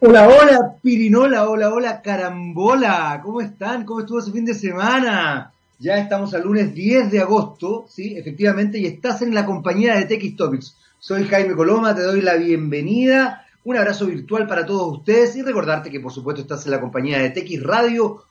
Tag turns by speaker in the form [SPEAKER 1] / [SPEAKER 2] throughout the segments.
[SPEAKER 1] Hola, hola, Pirinola, hola, hola, Carambola, ¿cómo están? ¿Cómo estuvo ese fin de semana? Ya estamos al lunes 10 de agosto, sí, efectivamente, y estás en la compañía de TX Topics. Soy Jaime Coloma, te doy la bienvenida, un abrazo virtual para todos ustedes y recordarte que por supuesto estás en la compañía de txradio.com,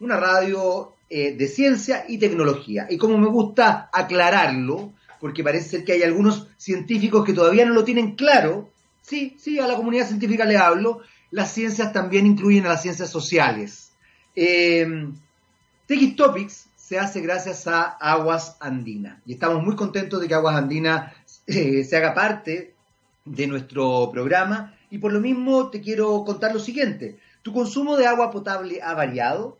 [SPEAKER 1] una radio eh, de ciencia y tecnología. Y como me gusta aclararlo, porque parece ser que hay algunos científicos que todavía no lo tienen claro, Sí, sí, a la comunidad científica le hablo. Las ciencias también incluyen a las ciencias sociales. Eh, Topics se hace gracias a Aguas Andina y estamos muy contentos de que Aguas Andina eh, se haga parte de nuestro programa y por lo mismo te quiero contar lo siguiente. Tu consumo de agua potable ha variado.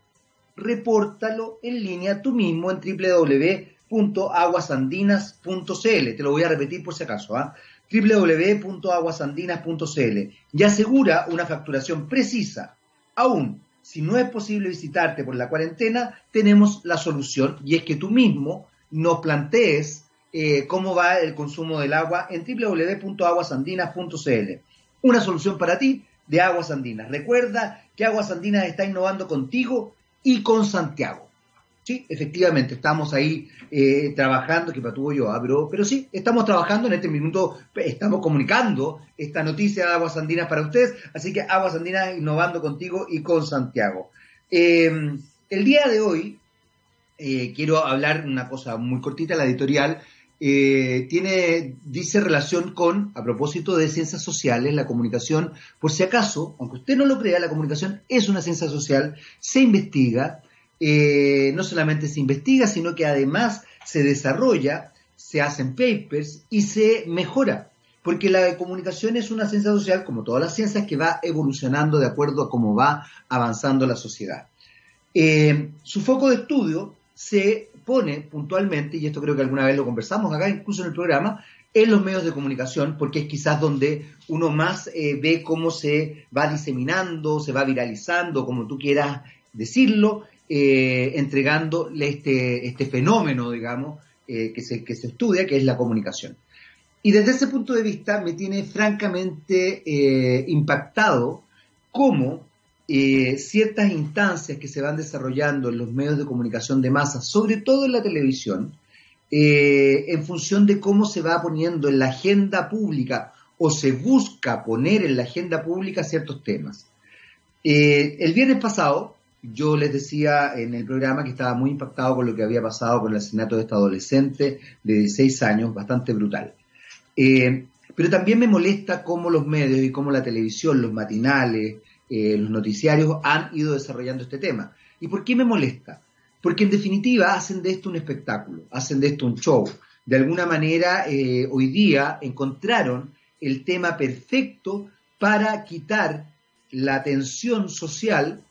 [SPEAKER 1] Repórtalo en línea tú mismo en www.aguasandinas.cl. Te lo voy a repetir por si acaso. ¿ah? www.aguasandinas.cl y asegura una facturación precisa. Aún si no es posible visitarte por la cuarentena, tenemos la solución y es que tú mismo nos plantees eh, cómo va el consumo del agua en www.aguasandinas.cl. Una solución para ti de Aguas Andinas. Recuerda que Aguas Andinas está innovando contigo y con Santiago. Sí, efectivamente, estamos ahí eh, trabajando, que para tuvo yo, ah, pero, sí, estamos trabajando en este minuto, estamos comunicando esta noticia de Aguas Andinas para ustedes, así que Aguas Andinas innovando contigo y con Santiago. Em, el día de hoy eh, quiero hablar una cosa muy cortita, la editorial eh, tiene, dice relación con, a propósito de ciencias sociales, la comunicación, por si acaso, aunque usted no lo crea, la comunicación es una ciencia social, se investiga, eh, no solamente se investiga, sino que además se desarrolla, se hacen papers y se mejora. Porque la comunicación es una ciencia social, como todas las ciencias, que va evolucionando de acuerdo a cómo va avanzando la sociedad. Eh, su foco de estudio se pone puntualmente, y esto creo que alguna vez lo conversamos acá, incluso en el programa, en los medios de comunicación, porque es quizás donde uno más eh, ve cómo se va diseminando, se va viralizando, como tú quieras decirlo, eh, entregándole este, este fenómeno, digamos, eh, que, se, que se estudia, que es la comunicación. Y desde ese punto de vista me tiene francamente eh, impactado cómo ciertas instancias que se van desarrollando en los medios de comunicación de masa, sobre todo en la televisión, en función de cómo se va poniendo en la agenda pública o se busca poner en la agenda pública ciertos temas. el viernes pasado yo les decía en el programa que estaba muy impactado con lo que había pasado con el asesinato de esta adolescente de 16 años, bastante brutal. Eh, pero también me molesta cómo los medios y cómo la televisión, los matinales, eh, los noticiarios han ido desarrollando este tema. ¿Y por qué me molesta? Porque en definitiva hacen de esto un espectáculo, hacen de esto un show. De alguna manera, eh, hoy día encontraron el tema perfecto para quitar la atención social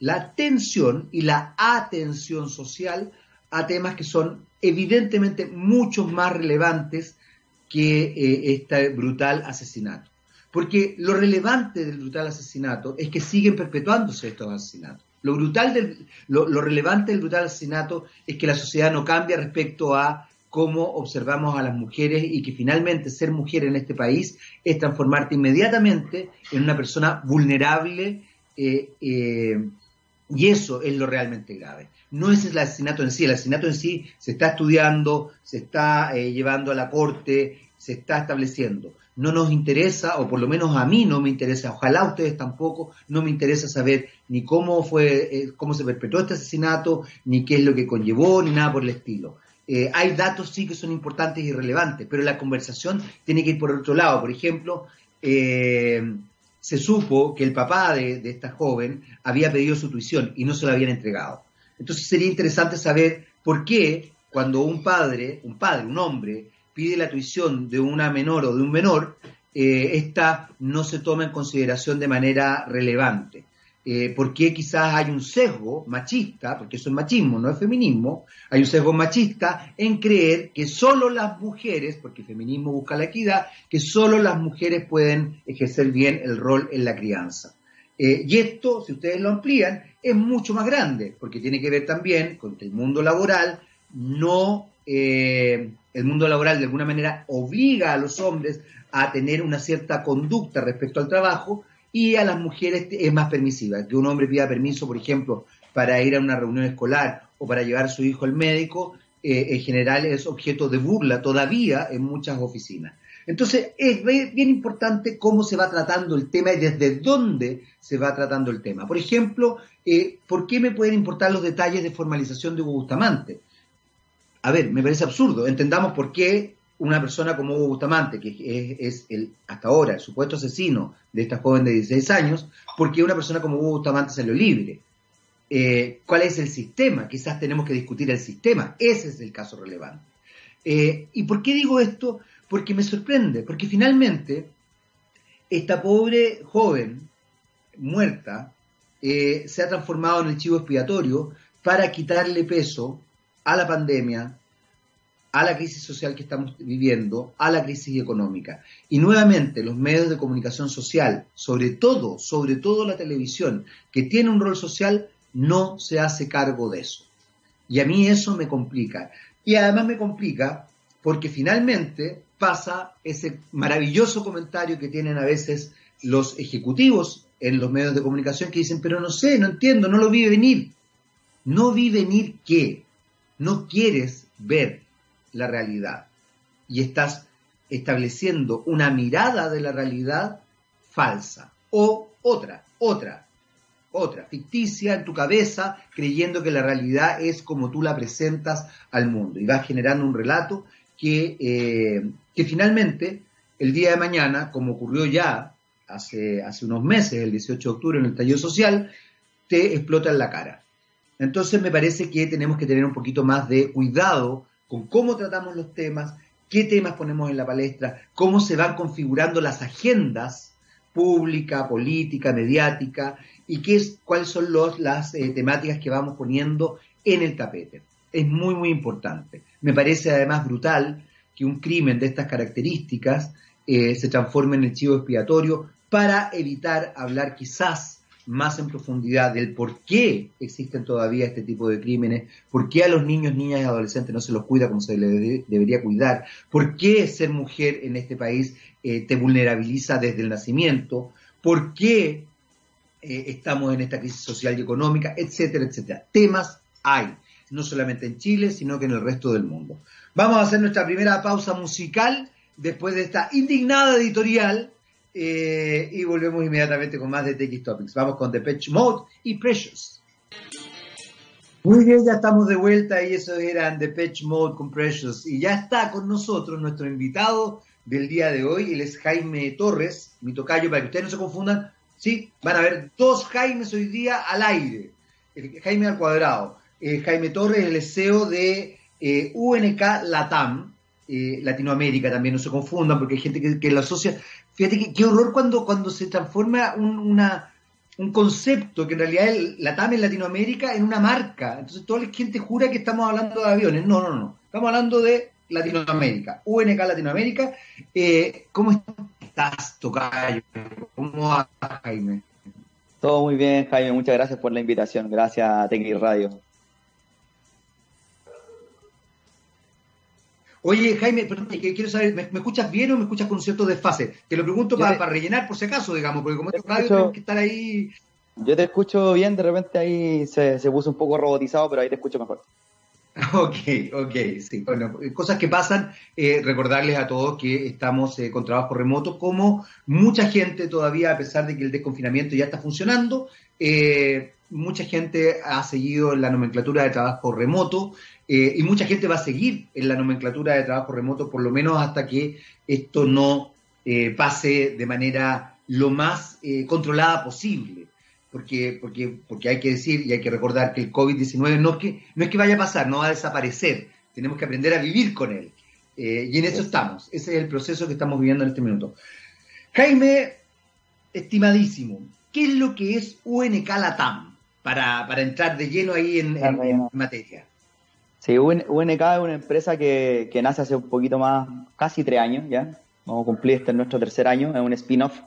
[SPEAKER 1] la atención y la atención social a temas que son evidentemente mucho más relevantes que eh, este brutal asesinato. Porque lo relevante del brutal asesinato es que siguen perpetuándose estos asesinatos. Lo, brutal del, lo, relevante del brutal asesinato es que la sociedad no cambia respecto a cómo observamos a las mujeres y que finalmente ser mujer en este país es transformarte inmediatamente en una persona vulnerable eh, eh, y eso es lo realmente grave. No es el asesinato en sí, el asesinato en sí se está estudiando, se está eh, llevando a la corte, se está estableciendo. No nos interesa, o por lo menos a mí no me interesa, ojalá a ustedes tampoco, no me interesa saber ni cómo fue, eh, cómo se perpetró este asesinato, ni qué es lo que conllevó, ni nada por el estilo. Eh, hay datos sí que son importantes y relevantes, pero la conversación tiene que ir por otro lado. Por ejemplo, se supo que el papá de, esta joven había pedido su tuición y no se la habían entregado. Entonces sería interesante saber por qué cuando un padre, un padre, un hombre, pide la tuición de una menor o de un menor, eh, esta no se toma en consideración de manera relevante. Eh, por qué quizás hay un sesgo machista, porque eso es machismo, no es feminismo, hay un sesgo machista en creer que solo las mujeres, porque el feminismo busca la equidad, que solo las mujeres pueden ejercer bien el rol en la crianza. Eh, y esto, si ustedes lo amplían, es mucho más grande, porque tiene que ver también con que el mundo laboral no, eh, el mundo laboral de alguna manera obliga a los hombres a tener una cierta conducta respecto al trabajo y a las mujeres es más permisiva. Que un hombre pida permiso, por ejemplo, para ir a una reunión escolar o para llevar a su hijo al médico, eh, en general es objeto de burla todavía en muchas oficinas. Entonces, es bien importante cómo se va tratando el tema y desde dónde se va tratando el tema. Por ejemplo, eh, ¿por qué me pueden importar los detalles de formalización de Hugo Bustamante? A ver, me parece absurdo. Entendamos por qué una persona como Hugo Bustamante, que es, el, hasta ahora el supuesto asesino de esta joven de 16 años, por qué una persona como Hugo Bustamante salió libre. Eh, ¿Cuál es el sistema? Quizás tenemos que discutir el sistema. Ese es el caso relevante. Eh, ¿Y por qué digo esto? Porque me sorprende, porque finalmente esta pobre joven muerta eh, se ha transformado en el chivo expiatorio para quitarle peso a la pandemia, a la crisis social que estamos viviendo, a la crisis económica. Y nuevamente los medios de comunicación social, sobre todo, sobre todo la televisión, que tiene un rol social, no se hace cargo de eso. Y a mí eso me complica. Y además me complica porque finalmente pasa ese maravilloso comentario que tienen a veces los ejecutivos en los medios de comunicación que dicen, pero no sé, no entiendo, no lo vi venir. No vi venir qué. No quieres ver la realidad. Y estás estableciendo una mirada de la realidad falsa. O otra, otra, otra, ficticia en tu cabeza, creyendo que la realidad es como tú la presentas al mundo. Y vas generando un relato que, eh, que finalmente el día de mañana, como ocurrió ya hace, hace unos meses, el 18 de octubre en el taller social, te explota en la cara. Entonces me parece que tenemos que tener un poquito más de cuidado con cómo tratamos los temas, qué temas ponemos en la palestra, cómo se van configurando las agendas pública, política, mediática, y qué es, cuáles son los, las eh, temáticas que vamos poniendo en el tapete. Es muy, muy importante. Me parece además brutal que un crimen de estas características eh, se transforme en el chivo expiatorio para evitar hablar quizás más en profundidad del por qué existen todavía este tipo de crímenes, por qué a los niños, niñas y adolescentes no se los cuida como se les debería cuidar, por qué ser mujer en este país eh, te vulnerabiliza desde el nacimiento, por qué eh, estamos en esta crisis social y económica, etcétera, etcétera. Temas hay, no solamente en Chile, sino que en el resto del mundo. Vamos a hacer nuestra primera pausa musical después de esta indignada editorial eh, y volvemos inmediatamente con más de TX Topics. Vamos con The Patch Mode y Precious. Muy bien, ya estamos de vuelta y eso eran The Patch Mode con Precious. Y ya está con nosotros nuestro invitado del día de hoy. Él es Jaime Torres, mi tocayo, para que ustedes no se confundan. Sí, van a ver dos Jaimes hoy día al aire. Jaime al cuadrado. Eh, Jaime Torres, el CEO de eh, UNK Latam, Latinoamérica también, no se confundan, porque hay gente que lo asocia. Fíjate qué horror cuando, cuando se transforma un, una, un concepto que en realidad es la TAM en Latinoamérica en una marca. Entonces toda la gente jura que estamos hablando de aviones. No, no, no. Estamos hablando de Latinoamérica, UNK Latinoamérica. Eh, ¿Cómo estás, Tocayo? ¿Cómo vas, Jaime?
[SPEAKER 2] Todo muy bien, Jaime. Muchas gracias por la invitación. Gracias a Radio.
[SPEAKER 1] Oye, Jaime, perdón, quiero saber, ¿me, escuchas bien o me escuchas con cierto desfase? Te lo pregunto para, rellenar por si acaso, digamos, porque como es radio tengo que estar ahí.
[SPEAKER 2] Yo te escucho bien, de repente ahí se, puso un poco robotizado, pero ahí te escucho mejor.
[SPEAKER 1] Ok, ok, sí. Bueno, cosas que pasan, eh, recordarles a todos que estamos eh, con trabajo remoto, como mucha gente todavía, a pesar de que el desconfinamiento ya está funcionando, eh, mucha gente ha seguido la nomenclatura de trabajo remoto eh, y mucha gente va a seguir en la nomenclatura de trabajo remoto por lo menos hasta que esto no eh, pase de manera lo más eh, controlada posible. Porque, porque, porque hay que decir y hay que recordar que el COVID-19 no, es que, no es que vaya a pasar, no va a desaparecer. Tenemos que aprender a vivir con él. y en eso estamos. Ese es el proceso que estamos viviendo en este minuto. Jaime, estimadísimo, ¿qué es lo que es UNK Latam? Para, para entrar de lleno ahí en, en materia.
[SPEAKER 2] Sí, UNK es una empresa que, nace hace un poquito más, casi tres años ya. Vamos a cumplir este nuestro tercer año. Es un spin-off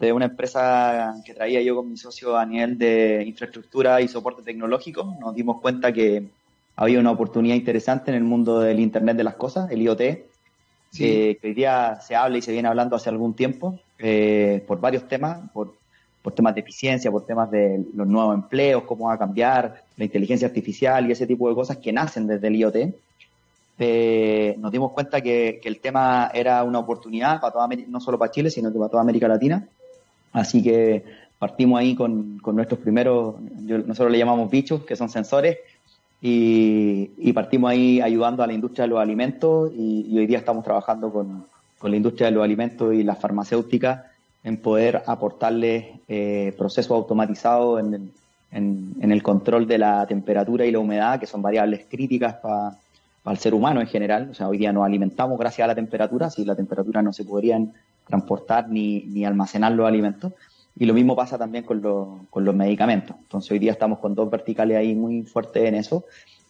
[SPEAKER 2] de una empresa que traía yo con mi socio a nivel de infraestructura y soporte tecnológico. Nos dimos cuenta que había una oportunidad interesante en el mundo del Internet de las Cosas, el IoT, que hoy día se habla y se viene hablando hace algún tiempo eh, por varios temas, por, temas de eficiencia, por temas de los nuevos empleos, cómo va a cambiar la inteligencia artificial y ese tipo de cosas que nacen desde el IoT. Nos dimos cuenta que, el tema era una oportunidad para toda, no solo para Chile, sino que para toda América Latina. Así que partimos ahí con, nuestros primeros, nosotros le llamamos bichos, que son sensores, y, partimos ahí ayudando a la industria de los alimentos y, hoy día estamos trabajando con, la industria de los alimentos y las farmacéuticas en poder aportarles eh, procesos automatizados en, en, el control de la temperatura y la humedad, que son variables críticas para el ser humano en general. O sea, hoy día nos alimentamos gracias a la temperatura, si la temperatura no se podrían transportar ni, ni almacenar los alimentos. Y lo mismo pasa también con, con los medicamentos. Entonces hoy día estamos con dos verticales ahí muy fuertes en eso.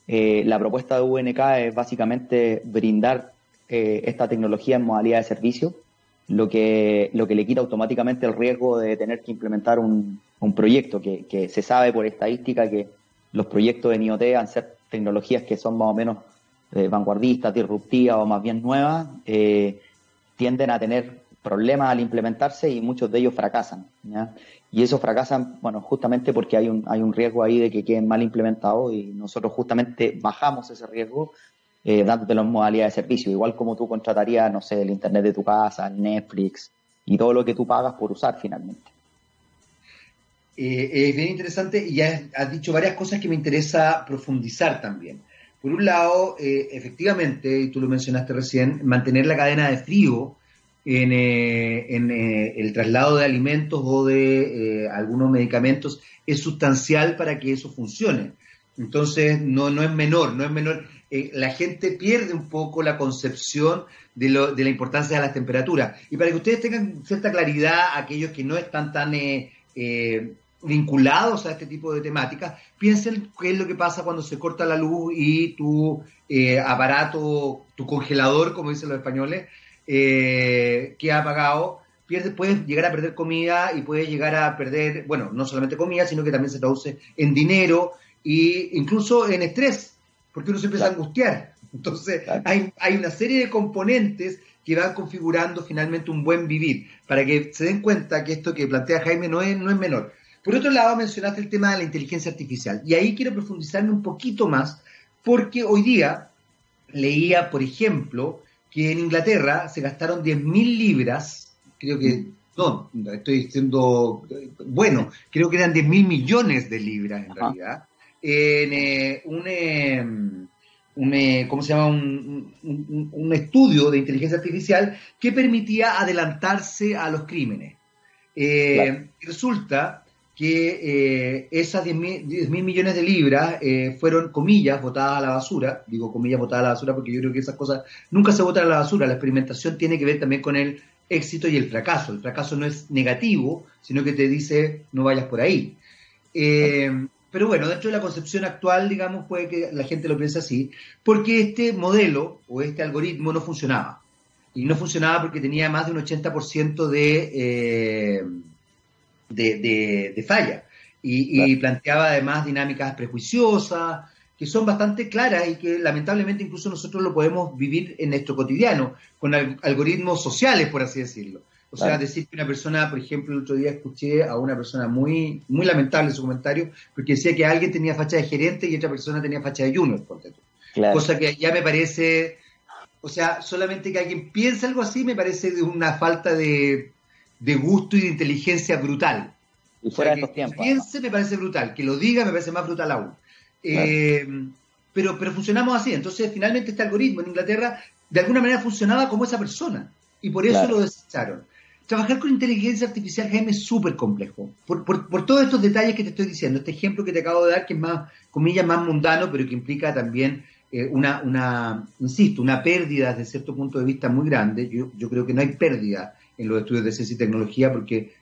[SPEAKER 2] Eh, la propuesta de UNK es básicamente brindar eh, esta tecnología en modalidad de servicio, lo que, lo que le quita automáticamente el riesgo de tener que implementar un, un proyecto, que, se sabe por estadística que los proyectos de IoT, al ser tecnologías que son más o menos eh, vanguardistas, disruptivas o más bien nuevas, tienden a tener problemas al implementarse y muchos de ellos fracasan. Y esos fracasan, bueno, justamente porque hay un, hay un riesgo ahí de que queden mal implementados y nosotros justamente bajamos ese riesgo eh, dándote las modalidades de servicio, igual como tú contratarías, no sé, el internet de tu casa, Netflix y todo lo que tú pagas por usar finalmente.
[SPEAKER 1] Eh, es bien interesante y ya has dicho varias cosas que me interesa profundizar también. Por un lado, eh, efectivamente, y tú lo mencionaste recién, mantener la cadena de frío en, eh, en el traslado de alimentos o de algunos medicamentos es sustancial para que eso funcione. Entonces, no, no es menor, no es menor. La gente pierde un poco la concepción de, lo, de la importancia de las temperaturas. Y para que ustedes tengan cierta claridad, aquellos que no están tan vinculados a este tipo de temáticas, piensen qué es lo que pasa cuando se corta la luz y tu aparato, tu congelador, como dicen los españoles, eh, que ha pagado, pierde, puedes llegar a perder comida y puedes llegar a perder, bueno, no solamente comida, sino que también se traduce en dinero e incluso en estrés, porque uno se empieza a angustiar. Entonces, hay, hay una serie de componentes que van configurando finalmente un buen vivir, para que se den cuenta que esto que plantea Jaime no es, no es menor. Por otro lado, mencionaste el tema de la inteligencia artificial, y ahí quiero profundizarme un poquito más, porque hoy día leía, por ejemplo, que en Inglaterra se gastaron 10.000 libras, creo que, no, estoy diciendo, bueno, creo que eran 10.000 millones de libras en realidad, en eh, un, eh, un eh, ¿cómo se llama? Un, un, estudio de inteligencia artificial que permitía adelantarse a los crímenes. Resulta que esas 10 mil millones de libras fueron, comillas, votadas a la basura. Digo comillas, votadas a la basura porque yo creo que esas cosas nunca se votan a la basura. La experimentación tiene que ver también con el éxito y el fracaso. El fracaso no es negativo, sino que te dice no vayas por ahí. Eh, pero bueno, dentro de la concepción actual, digamos, puede que la gente lo piense así, porque este modelo o este algoritmo no funcionaba. Y no funcionaba porque tenía más de un 80% de de, falla. Y, planteaba además dinámicas prejuiciosas, que son bastante claras y que lamentablemente incluso nosotros lo podemos vivir en nuestro cotidiano, con algoritmos sociales, por así decirlo. O sea, decir que una persona, por ejemplo, el otro día escuché a una persona muy, muy lamentable en su comentario, porque decía que alguien tenía facha de gerente y otra persona tenía facha de junior, por Cosa que ya me parece, o sea, solamente que alguien piense algo así me parece de una falta de, de gusto y de inteligencia brutal.
[SPEAKER 2] Y fuera de estos tiempos.
[SPEAKER 1] Piense me parece brutal, que lo diga me parece más brutal aún. Eh, pero, pero funcionamos así. Entonces, finalmente este algoritmo en Inglaterra de alguna manera funcionaba como esa persona. Y por eso lo desecharon. Trabajar con inteligencia artificial, Jaime, es súper complejo. Por, por, todos estos detalles que te estoy diciendo. Este ejemplo que te acabo de dar, que es más, comillas, más mundano, pero que implica también eh, una, una, insisto, una pérdida desde cierto punto de vista muy grande. Yo, yo creo que no hay pérdida en los estudios de ciencia y tecnología porque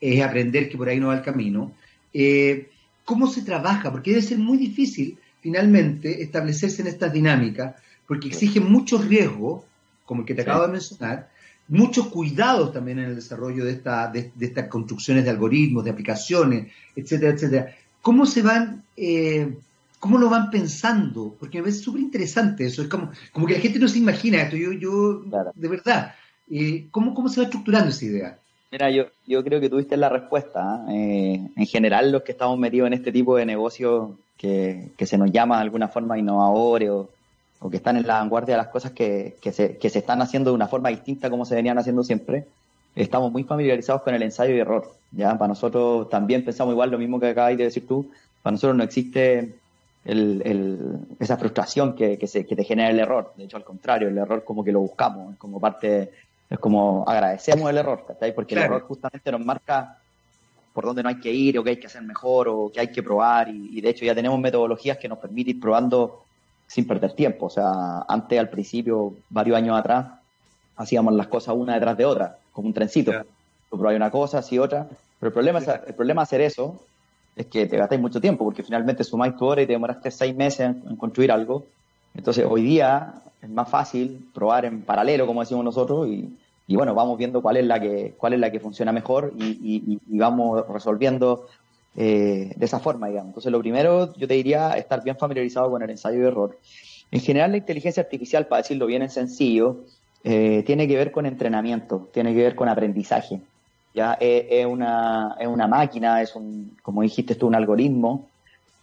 [SPEAKER 1] es aprender que por ahí no va el camino. Eh, ¿Cómo se trabaja? Porque debe ser muy difícil finalmente establecerse en estas dinámicas porque exigen muchos riesgos, como el que te acabo de mencionar, muchos cuidados también en el desarrollo de, esta, de, estas construcciones de algoritmos, de aplicaciones, etcétera, etcétera. ¿Cómo se van, eh, ¿Cómo lo van pensando? Porque me parece súper interesante eso. Es como, como que la gente no se imagina esto. Yo, yo de verdad, eh, ¿cómo, ¿cómo se va estructurando esa idea?
[SPEAKER 2] Mira, yo, yo creo que tuviste la respuesta. ¿ah? Eh, en general, los que estamos metidos en este tipo de negocios que, que se nos llama de alguna forma innovadores o, o, que están en la vanguardia de las cosas que, que, se, que se están haciendo de una forma distinta como se venían haciendo siempre, estamos muy familiarizados con el ensayo y error. ¿ya? Para nosotros también pensamos igual lo mismo que acabas de decir tú. Para nosotros no existe el, el, esa frustración que, que, se, que te genera el error. De hecho, al contrario, el error como que lo buscamos, como parte es como agradecemos el error, Porque el error justamente nos marca por dónde no hay que ir o qué hay que hacer mejor o qué hay que probar y, de hecho ya tenemos metodologías que nos permiten ir probando sin perder tiempo. O sea, antes al principio, varios años atrás, hacíamos las cosas una detrás de otra, como un trencito. Tú probáis una cosa, así otra. Pero el problema, es, el problema de hacer eso es que te gastáis mucho tiempo, porque finalmente sumáis tu hora y te demoraste seis meses en construir algo. Entonces, hoy día es más fácil probar en paralelo, como decimos nosotros, y, bueno, vamos viendo cuál es la que, cuál es la que funciona mejor y, vamos resolviendo eh, de esa forma, digamos. Entonces, lo primero, yo te diría, estar bien familiarizado con el ensayo de error. En general, la inteligencia artificial, para decirlo bien en sencillo, eh, tiene que ver con entrenamiento, tiene que ver con aprendizaje. Ya es, una, es una máquina, es un, como dijiste tú, un algoritmo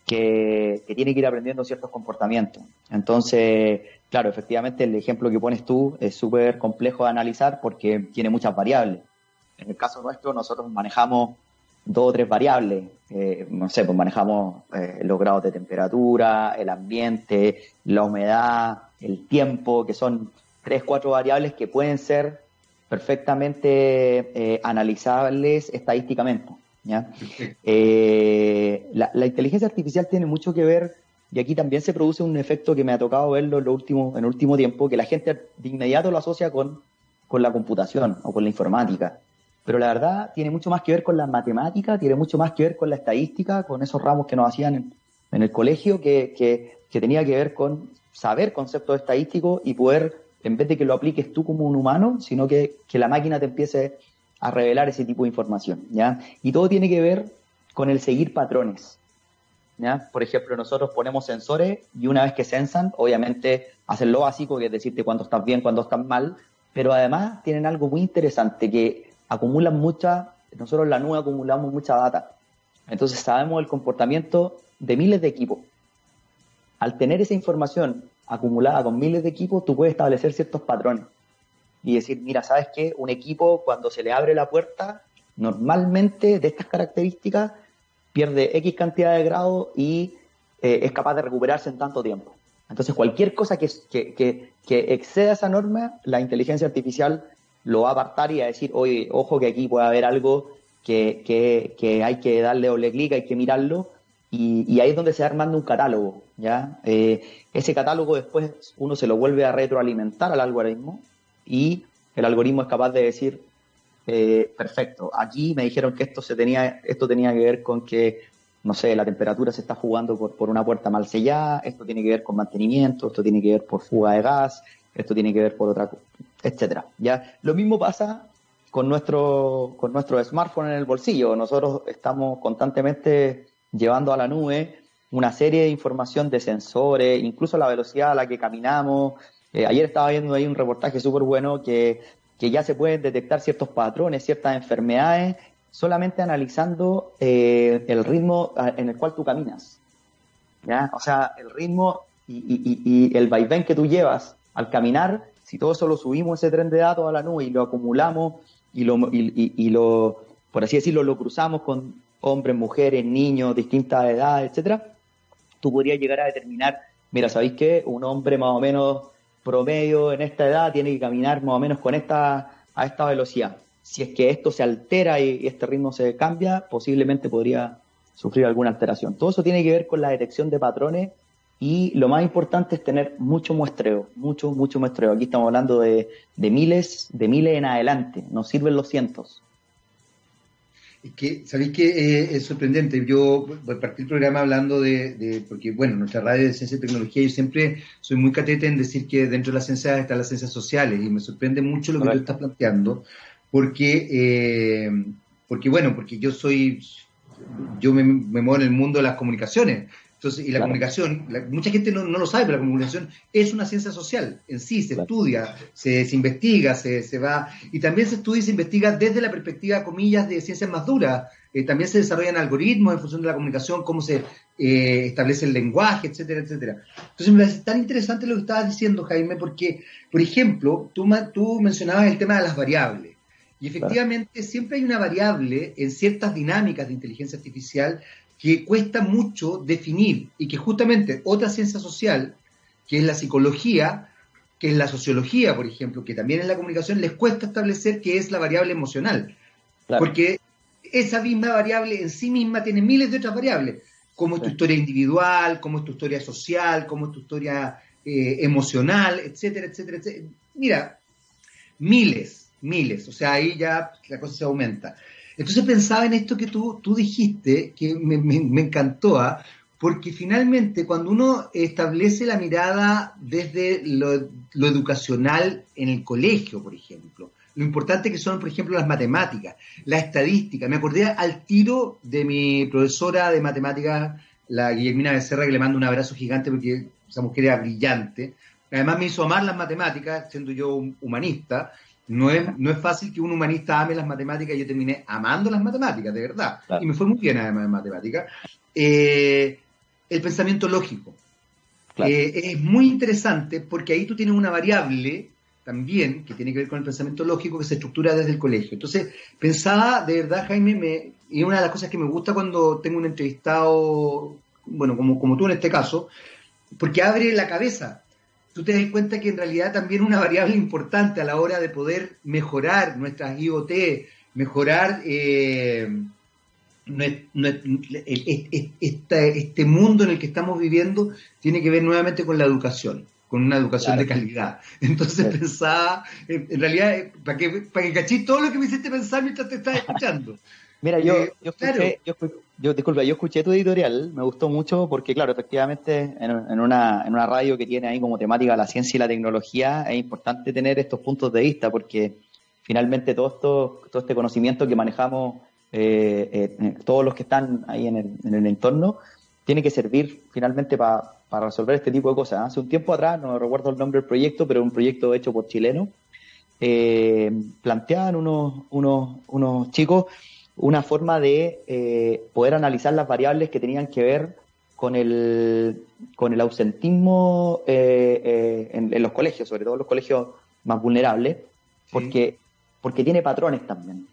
[SPEAKER 2] que, tiene que ir aprendiendo ciertos comportamientos. Entonces, claro, efectivamente el ejemplo que pones tú es súper complejo de analizar porque tiene muchas variables. En el caso nuestro, nosotros manejamos dos o tres variables. Eh, no sé, pues manejamos eh, los grados de temperatura, el ambiente, la humedad, el tiempo, que son tres, cuatro variables que pueden ser perfectamente eh, analizables estadísticamente. Eh, la, inteligencia artificial tiene mucho que ver, y aquí también se produce un efecto que me ha tocado verlo en, lo último, en el último tiempo, que la gente de inmediato lo asocia con, con la computación o con la informática. Pero la verdad tiene mucho más que ver con la matemática, tiene mucho más que ver con la estadística, con esos ramos que nos hacían en, el colegio, que, que, tenía que ver con saber conceptos estadísticos y poder, en vez de que lo apliques tú como un humano, sino que, que la máquina te empiece a revelar ese tipo de información, ¿ya? Y todo tiene que ver con el seguir patrones, ¿ya? Por ejemplo, nosotros ponemos sensores y una vez que sensan, obviamente hacen lo básico, que es decirte cuándo estás bien, cuándo estás mal, pero además tienen algo muy interesante, que acumulan mucha, nosotros en la nube acumulamos mucha data, entonces sabemos el comportamiento de miles de equipos. Al tener esa información acumulada con miles de equipos, tú puedes establecer ciertos patrones y decir, mira, ¿sabes qué? Un equipo cuando se le abre la puerta, normalmente de estas características, pierde X cantidad de grados y eh, es capaz de recuperarse en tanto tiempo. Entonces, cualquier cosa que, que, que, exceda esa norma, la inteligencia artificial lo va a apartar y a decir, oye, ojo que aquí puede haber algo que, que, hay que darle doble clic, hay que mirarlo, y, ahí es donde se va armando un catálogo, ¿ya? Eh, ese catálogo después uno se lo vuelve a retroalimentar al algoritmo y el algoritmo es capaz de decir, eh, perfecto, aquí me dijeron que esto, se tenía, esto tenía que ver con que, no sé, la temperatura se está jugando por, por una puerta mal sellada, esto tiene que ver con mantenimiento, esto tiene que ver por fuga de gas, esto tiene que ver por otra, etcétera. Ya, lo mismo pasa con nuestro, con nuestro smartphone en el bolsillo. Nosotros estamos constantemente llevando a la nube una serie de información de sensores, incluso la velocidad a la que caminamos, eh, ayer estaba viendo ahí un reportaje súper bueno que, que, ya se pueden detectar ciertos patrones, ciertas enfermedades, solamente analizando eh, el ritmo en el cual tú caminas. ¿ya? O sea, el ritmo y, y, y, el vaivén que tú llevas al caminar, si todo eso lo subimos ese tren de datos a la nube y lo acumulamos y lo, y, lo por así decirlo, lo cruzamos con hombres, mujeres, niños, distintas edades, etcétera, tú podrías llegar a determinar, mira, ¿sabéis qué? Un hombre más o menos promedio en esta edad tiene que caminar más o menos con esta, a esta velocidad. Si es que esto se altera y este ritmo se cambia, posiblemente podría sufrir alguna alteración. Todo eso tiene que ver con la detección de patrones y lo más importante es tener mucho muestreo, mucho, mucho muestreo. Aquí estamos hablando de, de miles, de miles en adelante, nos sirven los cientos.
[SPEAKER 1] Es que, ¿sabéis que eh, es sorprendente? Yo partí el programa hablando de, porque bueno, nuestra radio de ciencia y tecnología, yo siempre soy muy catete en decir que dentro de las ciencias están las ciencias sociales y me sorprende mucho lo que tú estás planteando, porque, eh, porque bueno, porque yo soy, yo me, muevo en el mundo de las comunicaciones, Entonces, y la comunicación, mucha gente no, lo sabe, pero la comunicación es una ciencia social en sí, se estudia, se, investiga, se, se, va, y también se estudia y se investiga desde la perspectiva, comillas, de ciencias más duras. Eh, también se desarrollan algoritmos en función de la comunicación, cómo se eh, establece el lenguaje, etcétera, etcétera. Entonces, me parece tan interesante lo que estabas diciendo, Jaime, porque, por ejemplo, tú, tú mencionabas el tema de las variables. Y efectivamente siempre hay una variable en ciertas dinámicas de inteligencia artificial que cuesta mucho definir y que justamente otra ciencia social, que es la psicología, que es la sociología, por ejemplo, que también en la comunicación les cuesta establecer qué es la variable emocional. Porque esa misma variable en sí misma tiene miles de otras variables, como es tu historia individual, como es tu historia social, como es tu historia eh, emocional, etcétera, etcétera, etcétera. Mira, miles, miles, o sea, ahí ya la cosa se aumenta. Entonces pensaba en esto que tú, tú dijiste, que me, encantó, ¿ah? porque finalmente cuando uno establece la mirada desde lo, educacional en el colegio, por ejemplo, lo importante que son, por ejemplo, las matemáticas, la estadística. Me acordé al tiro de mi profesora de matemáticas, la Guillermina Becerra, que le mando un abrazo gigante porque esa mujer era brillante. Además me hizo amar las matemáticas, siendo yo un humanista, no es, no es fácil que un humanista ame las matemáticas y yo terminé amando las matemáticas, de verdad. Y me fue muy bien además en matemáticas. Eh, el pensamiento lógico. Eh, es muy interesante porque ahí tú tienes una variable también que tiene que ver con el pensamiento lógico que se estructura desde el colegio. Entonces, pensaba, de verdad, Jaime, me, y una de las cosas que me gusta cuando tengo un entrevistado, bueno, como, como tú en este caso, porque abre la cabeza tú te das cuenta que en realidad también una variable importante a la hora de poder mejorar nuestras IoT, mejorar eh, este mundo en el que estamos viviendo, tiene que ver nuevamente con la educación con una educación de calidad. Entonces pensaba, en realidad, eh, para que, para que cachí todo lo que me hiciste pensar mientras te estaba escuchando.
[SPEAKER 2] Mira, yo, eh, yo, escuché, yo, disculpa, yo escuché tu editorial, me gustó mucho porque, claro, efectivamente, en, una, en una radio que tiene ahí como temática la ciencia y la tecnología, es importante tener estos puntos de vista porque finalmente todo, esto, todo este conocimiento que manejamos eh, eh, todos los que están ahí en el, en el entorno, tiene que servir finalmente para resolver este tipo de cosas. Hace un tiempo atrás, no recuerdo el nombre del proyecto, pero un proyecto hecho por chilenos, planteaban unos, unos, unos chicos una forma de eh, poder analizar las variables que tenían que ver con el, con el ausentismo eh, eh, en, los colegios, sobre todo en los colegios más vulnerables, porque, porque tiene patrones también.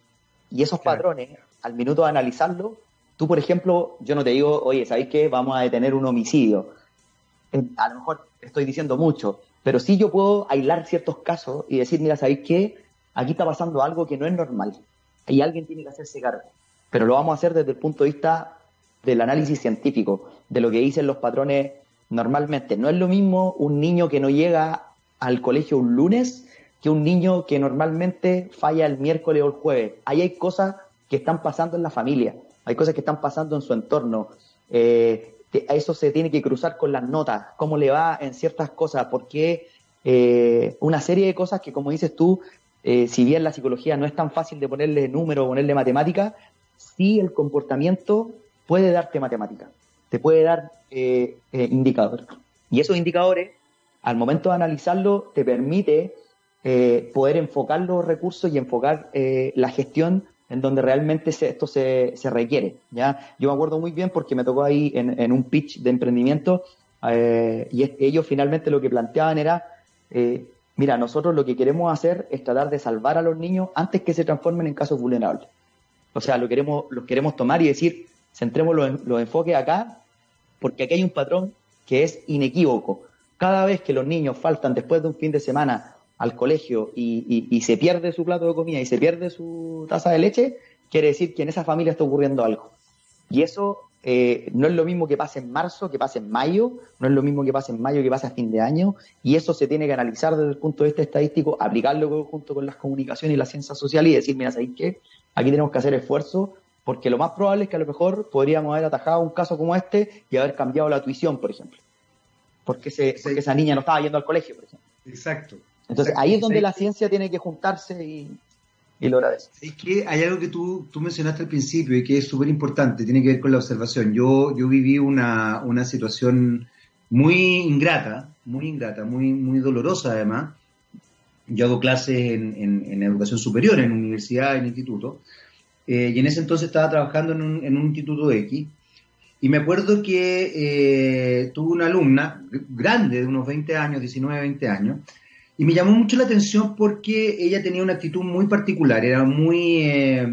[SPEAKER 2] Y esos patrones, al minuto de analizarlo, tú, por ejemplo, yo no te digo, oye, ¿sabéis qué? Vamos a detener un homicidio. A lo mejor estoy diciendo mucho, pero sí yo puedo aislar ciertos casos y decir, mira, ¿sabéis qué? Aquí está pasando algo que no es normal y alguien tiene que hacerse cargo. Pero lo vamos a hacer desde el punto de vista del análisis científico, de lo que dicen los patrones normalmente. No es lo mismo un niño que no llega al colegio un lunes que un niño que normalmente falla el miércoles o el jueves. Ahí hay cosas que están pasando en la familia, hay cosas que están pasando en su entorno. Eh, eso se tiene que cruzar con las notas, cómo le va en ciertas cosas, porque eh, una serie de cosas que, como dices tú, eh, si bien la psicología no es tan fácil de ponerle número o ponerle matemática, sí el comportamiento puede darte matemática, te puede dar eh, eh, indicadores. Y esos indicadores, al momento de analizarlo, te permite poder enfocar los recursos y enfocar la gestión en donde realmente esto se, requiere. ¿ya? Yo me acuerdo muy bien porque me tocó ahí en, un pitch de emprendimiento y ellos finalmente lo que planteaban era mira, nosotros lo que queremos hacer es tratar de salvar a los niños antes que se transformen en casos vulnerables. O sea, lo queremos, los queremos tomar y decir, centremos los, los enfoques acá, porque aquí hay un patrón que es inequívoco. Cada vez que los niños faltan después de un fin de semana al colegio y, y, se pierde su plato de comida y se pierde su taza de leche, quiere decir que en esa familia está ocurriendo algo. Y eso eh, no es lo mismo que pase en marzo, que pase en mayo, no es lo mismo que pase en mayo, que pase a fin de año, y eso se tiene que analizar desde el punto de vista estadístico, aplicarlo junto con las comunicaciones y la ciencia social y decir, mira, ¿sabéis qué? Aquí tenemos que hacer esfuerzo, porque lo más probable es que a lo mejor podríamos haber atajado un caso como este y haber cambiado la tuición, por ejemplo. Porque, se, porque esa niña no estaba yendo al colegio, por ejemplo.
[SPEAKER 1] Exacto.
[SPEAKER 2] Entonces ahí es donde la ciencia tiene que juntarse y, y lo agradezco.
[SPEAKER 1] Es que hay algo que tú, tú mencionaste al principio y que es súper importante, tiene que ver con la observación. Yo, yo viví una, una situación muy ingrata, muy ingrata, muy, muy dolorosa además. Yo hago clases en, en, educación superior, en universidad, en instituto, eh, y en ese entonces estaba trabajando en un, en un instituto X, y me acuerdo que eh, tuve una alumna grande, de unos 20 años, 19, 20 años, y me llamó mucho la atención porque ella tenía una actitud muy particular, era muy, eh,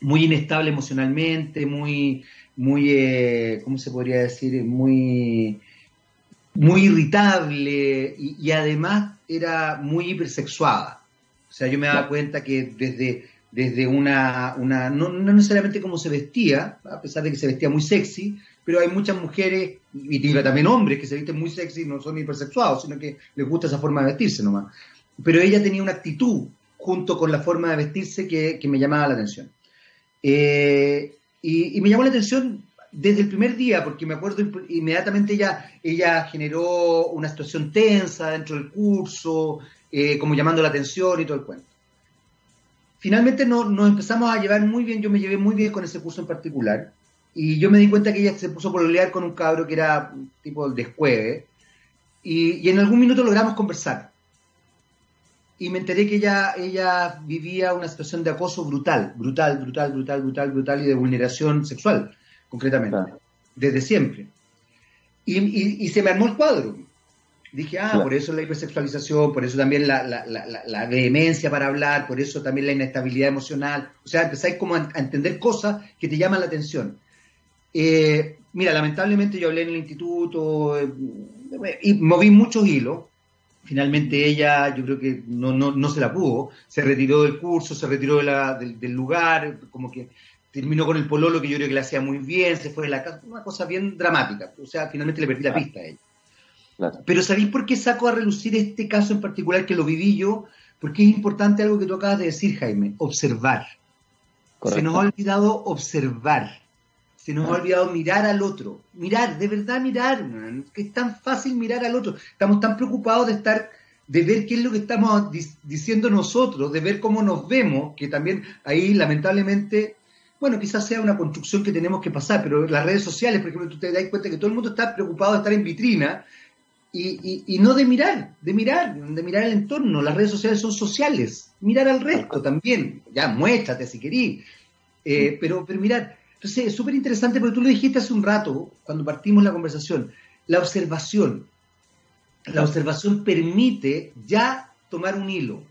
[SPEAKER 1] muy inestable emocionalmente, muy, muy eh, ¿cómo se podría decir? Muy, muy irritable y, además era muy hipersexuada. O sea, yo me daba cuenta que desde, desde una, una no, no, necesariamente como se vestía, a pesar de que se vestía muy sexy, pero hay muchas mujeres, y también hombres, que se visten muy sexy y no son hipersexuados, sino que les gusta esa forma de vestirse nomás. Pero ella tenía una actitud junto con la forma de vestirse que, me llamaba la atención. Eh, y, me llamó la atención desde el primer día, porque me acuerdo inmediatamente ella, ella generó una situación tensa dentro del curso, eh, como llamando la atención y todo el cuento. Finalmente nos empezamos a llevar muy bien, yo me llevé muy bien con ese curso en particular, y yo me di cuenta que ella se puso por pololear con un cabro que era tipo de descueve. Y, en algún minuto logramos conversar. Y me enteré que ella, ella vivía una situación de acoso brutal, brutal, brutal, brutal, brutal, brutal y de vulneración sexual, concretamente, desde siempre. Y, se me armó el cuadro. Dije, ah, por eso la hipersexualización, por eso también la, la, la, vehemencia para hablar, por eso también la inestabilidad emocional. O sea, empezáis como a entender cosas que te llaman la atención. Eh, mira, lamentablemente yo hablé en el instituto eh, y moví muchos hilos. Finalmente ella, yo creo que no, no, se la pudo, se retiró del curso, se retiró del, lugar, como que terminó con el pololo que yo creo que le hacía muy bien, se fue de la casa, una cosa bien dramática. O sea, finalmente le perdí la pista a ella. Pero ¿sabéis por qué saco a relucir este caso en particular que lo viví yo? Porque es importante algo que tú acabas de decir, Jaime, observar. Se nos ha olvidado observar. Se nos ha olvidado mirar al otro. Mirar, de verdad mirar. Que es tan fácil mirar al otro. Estamos tan preocupados de estar, de ver qué es lo que estamos diciendo nosotros, de ver cómo nos vemos, que también ahí lamentablemente, bueno, quizás sea una construcción que tenemos que pasar, pero las redes sociales, por ejemplo, tú te das cuenta que todo el mundo está preocupado de estar en vitrina y, no de mirar, de mirar, de mirar el entorno. Las redes sociales son sociales. Mirar al resto también. Ya, muéstrate si querís. Eh, pero, pero mirar, entonces, es súper interesante porque tú lo dijiste hace un rato, cuando partimos la conversación, la observación. La observación permite ya tomar un hilo.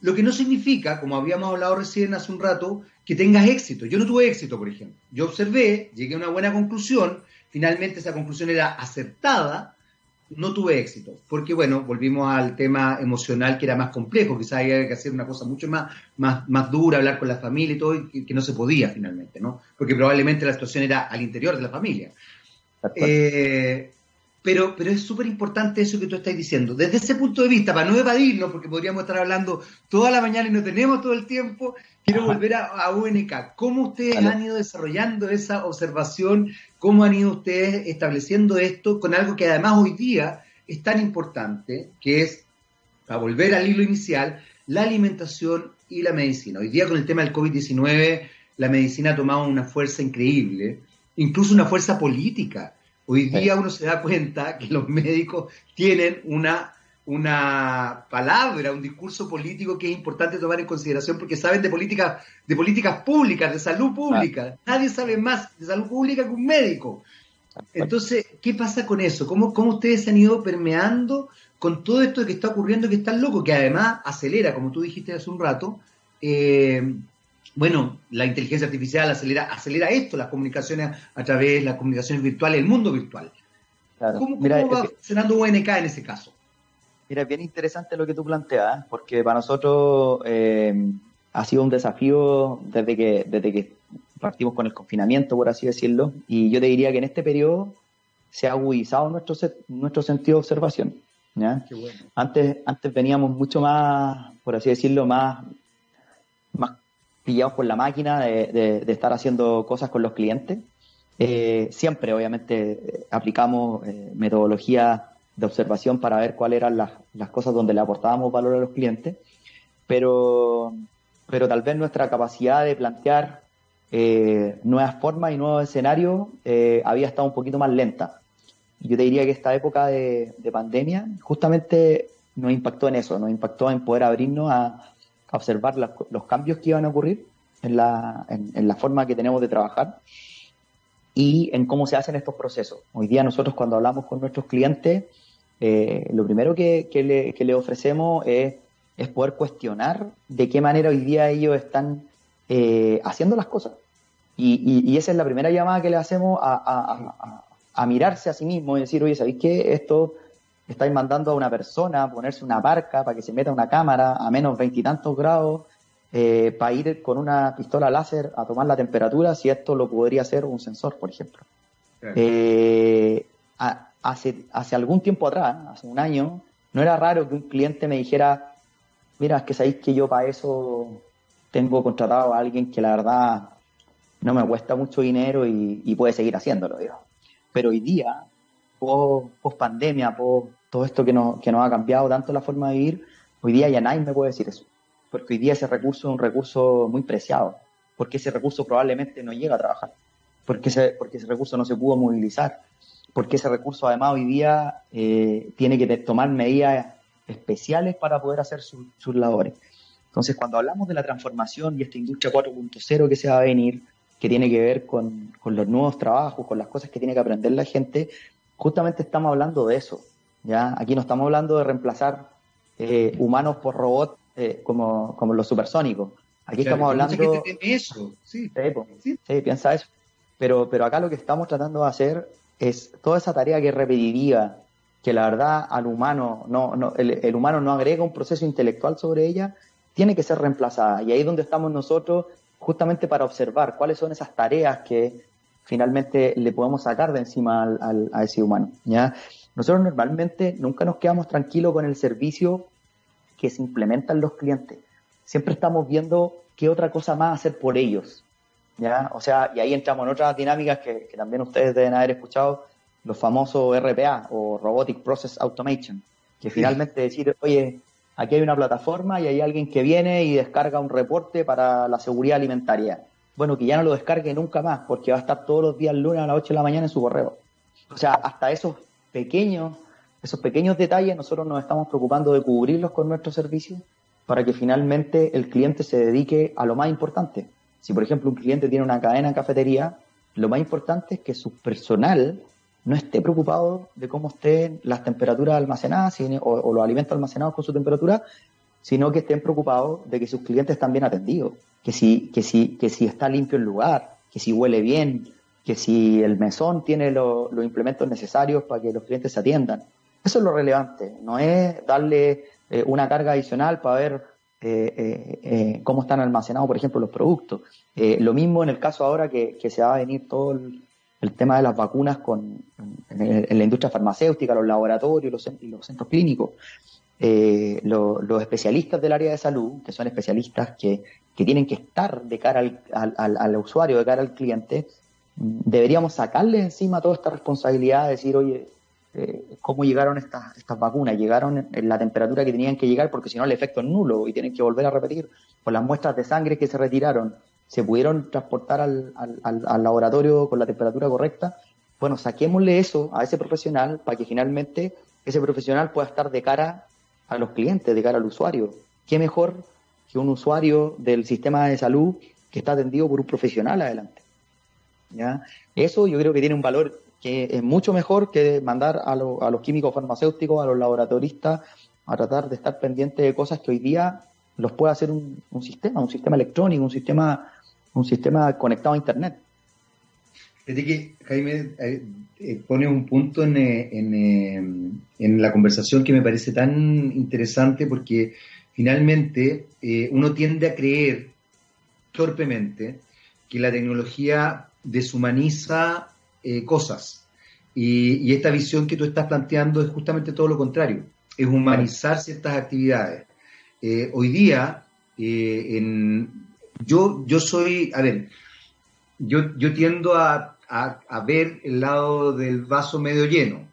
[SPEAKER 1] Lo que no significa, como habíamos hablado recién hace un rato, que tengas éxito. Yo no tuve éxito, por ejemplo. Yo observé, llegué a una buena conclusión, finalmente esa conclusión era acertada, no tuve éxito, porque bueno, volvimos al tema emocional que era más complejo, quizás había que hacer una cosa mucho más, más, más dura, hablar con la familia y todo, y que no se podía finalmente, ¿no? Porque probablemente la situación era al interior de la familia. Eh, pero, pero es súper importante eso que tú estás diciendo. Desde ese punto de vista, para no evadirnos, porque podríamos estar hablando toda la mañana y no tenemos todo el tiempo, quiero volver a, UNK. ¿Cómo ustedes han ido desarrollando esa observación? ¿Cómo han ido ustedes estableciendo esto con algo que además hoy día es tan importante, que es, para volver al hilo inicial, la alimentación y la medicina? Hoy día con el tema del COVID-19, la medicina ha tomado una fuerza increíble, incluso una fuerza política Hoy día uno se da cuenta que los médicos tienen una, una palabra, un discurso político que es importante tomar en consideración porque saben de políticas, de políticas públicas, de salud pública. Nadie sabe más de salud pública que un médico. Entonces, ¿qué pasa con eso? ¿Cómo, ¿Cómo ustedes se han ido permeando con todo esto que está ocurriendo que es tan loco, que además acelera, como tú dijiste hace un rato, eh, bueno, la inteligencia artificial acelera, acelera esto, las comunicaciones a través de las comunicaciones virtuales, el mundo virtual. ¿Cómo, va funcionando UNK en ese caso?
[SPEAKER 2] Mira, es bien interesante lo que tú planteas, porque para nosotros eh, ha sido un desafío desde que, desde que partimos con el confinamiento, por así decirlo, y yo te diría que en este periodo se ha agudizado nuestro, nuestro sentido de observación. Antes, antes veníamos mucho más, por así decirlo, más pillados por la máquina de, estar haciendo cosas con los clientes. Eh, siempre, obviamente, aplicamos eh, metodología de observación para ver cuáles eran las, cosas donde le aportábamos valor a los clientes, pero, pero tal vez nuestra capacidad de plantear eh, nuevas formas y nuevos escenarios eh, había estado un poquito más lenta. Yo te diría que esta época de, pandemia justamente nos impactó en eso, nos impactó en poder abrirnos a, observar los cambios que iban a ocurrir en la, en, la forma que tenemos de trabajar y en cómo se hacen estos procesos. Hoy día nosotros cuando hablamos con nuestros clientes, eh, lo primero que, le, que, le, ofrecemos es, es, poder cuestionar de qué manera hoy día ellos están eh, haciendo las cosas. Y, y, esa es la primera llamada que le hacemos a, a, a, mirarse a sí mismo y decir, oye, ¿sabéis qué? Esto estáis mandando a una persona a ponerse una barca para que se meta una cámara a menos veintitantos grados eh, para ir con una pistola láser a tomar la temperatura, si esto lo podría hacer un sensor, por ejemplo. Eh, hace, hace algún tiempo atrás, hace un año, no era raro que un cliente me dijera, mira, es que sabéis que yo para eso tengo contratado a alguien que la verdad no me cuesta mucho dinero y, puede seguir haciéndolo, digo. Pero hoy día, post, pandemia, post todo esto que nos, que nos ha cambiado tanto la forma de vivir, hoy día ya nadie me puede decir eso porque hoy día ese recurso es un recurso muy preciado, porque ese recurso probablemente no llega a trabajar, porque ese, porque ese recurso no se pudo movilizar, porque ese recurso además hoy día eh, tiene que tomar medidas especiales para poder hacer sus labores. Entonces, cuando hablamos de la transformación y esta industria 4.0 que se va a venir, que tiene que ver con, con, los nuevos trabajos, con las cosas que tiene que aprender la gente, justamente estamos hablando de eso. ¿Ya? Aquí no estamos hablando de reemplazar eh, humanos por robots eh, como, como los supersónicos. Aquí estamos hablando...
[SPEAKER 1] eso, sí.
[SPEAKER 2] Sí, piensa eso. Pero, pero acá lo que estamos tratando de hacer es toda esa tarea que es repetitiva, que la verdad al humano, no, no el, humano no agrega un proceso intelectual sobre ella, tiene que ser reemplazada. Y ahí es donde estamos nosotros justamente para observar cuáles son esas tareas que finalmente le podemos sacar de encima al, a ese humano. ¿ya? Nosotros normalmente nunca nos quedamos tranquilos con el servicio que se implementan los clientes. Siempre estamos viendo qué otra cosa más hacer por ellos. ¿ya? O sea, y ahí entramos en otras dinámicas que, también ustedes deben haber escuchado, los famosos RPA o Robotic Process Automation, que finalmente decir, oye, aquí hay una plataforma y hay alguien que viene y descarga un reporte para la seguridad alimentaria. Bueno, que ya no lo descargue nunca más, porque va a estar todos los días lunes a las 8 de la mañana en su correo. O sea, hasta esos pequeños esos pequeños detalles nosotros nos estamos preocupando de cubrirlos con nuestro servicio para que finalmente el cliente se dedique a lo más importante. Si, por ejemplo, un cliente tiene una cadena en cafetería, lo más importante es que su personal no esté preocupado de cómo estén las temperaturas almacenadas o, los alimentos almacenados con su temperatura, sino que estén preocupados de que sus clientes están bien atendidos, que si, que si, que si está limpio el lugar, que si huele bien, que si el mesón tiene los implementos necesarios para que los clientes se atiendan. Eso es lo relevante, no es darle eh, una carga adicional para ver eh, eh, cómo están almacenados, por ejemplo, los productos. lo mismo en el caso ahora que, se va a venir todo el, tema de las vacunas con, en, la industria farmacéutica, los laboratorios los, los centros clínicos. los especialistas del área de salud, que son especialistas que, tienen que estar de cara al, al, usuario, de cara al cliente, deberíamos sacarle encima toda esta responsabilidad de decir, oye, eh, cómo llegaron estas, vacunas. Llegaron en la temperatura que tenían que llegar porque si no el efecto es nulo y tienen que volver a repetir. Con las muestras de sangre que se retiraron, se pudieron transportar al, al, laboratorio con la temperatura correcta. Bueno, saquémosle eso a ese profesional para que finalmente ese profesional pueda estar de cara a los clientes, de cara al usuario. ¿Qué mejor que un usuario del sistema de salud que está atendido por un profesional adelante? ¿Ya? Eso yo creo que tiene un valor que es mucho mejor que mandar a, los químicos farmacéuticos, a los laboratoristas, a tratar de estar pendientes de cosas que hoy día los puede hacer un, sistema, un sistema electrónico, un sistema, un sistema conectado a Internet.
[SPEAKER 1] Fíjate que Jaime eh, eh, pone un punto en, eh, en, la conversación que me parece tan interesante porque finalmente uno tiende a creer torpemente que la tecnología deshumaniza eh, cosas. Y, esta visión que tú estás planteando es justamente todo lo contrario, es humanizar ciertas actividades. Eh, hoy día, eh, en, yo, yo soy, a ver, yo, yo tiendo a, a, ver el lado del vaso medio lleno.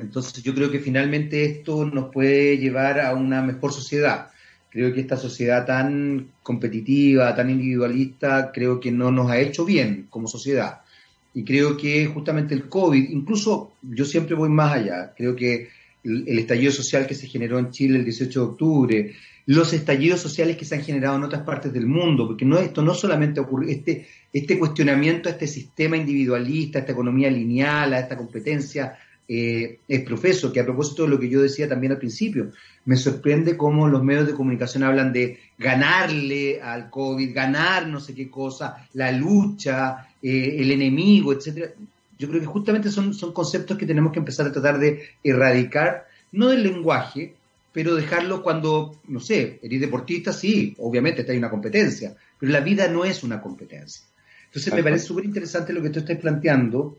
[SPEAKER 1] Entonces yo creo que finalmente esto nos puede llevar a una mejor sociedad. Creo que esta sociedad tan competitiva, tan individualista, creo que no nos ha hecho bien como sociedad. Y creo que justamente el COVID, incluso yo siempre voy más allá, creo que el, estallido social que se generó en Chile el 18 de octubre, los estallidos sociales que se han generado en otras partes del mundo, porque no esto no solamente ocurre, este, este cuestionamiento a este sistema individualista, a esta economía lineal, a esta competencia, eh, es profeso, que a propósito de lo que yo decía también al principio, me sorprende cómo los medios de comunicación hablan de ganarle al COVID, ganar no sé qué cosa, la lucha, eh, el enemigo, etcétera. Yo creo que justamente son, son conceptos que tenemos que empezar a tratar de erradicar, no del lenguaje, pero dejarlo cuando, no sé, eres deportista, sí, obviamente está hay una competencia, pero la vida no es una competencia. Entonces me parece súper interesante lo que tú estás planteando,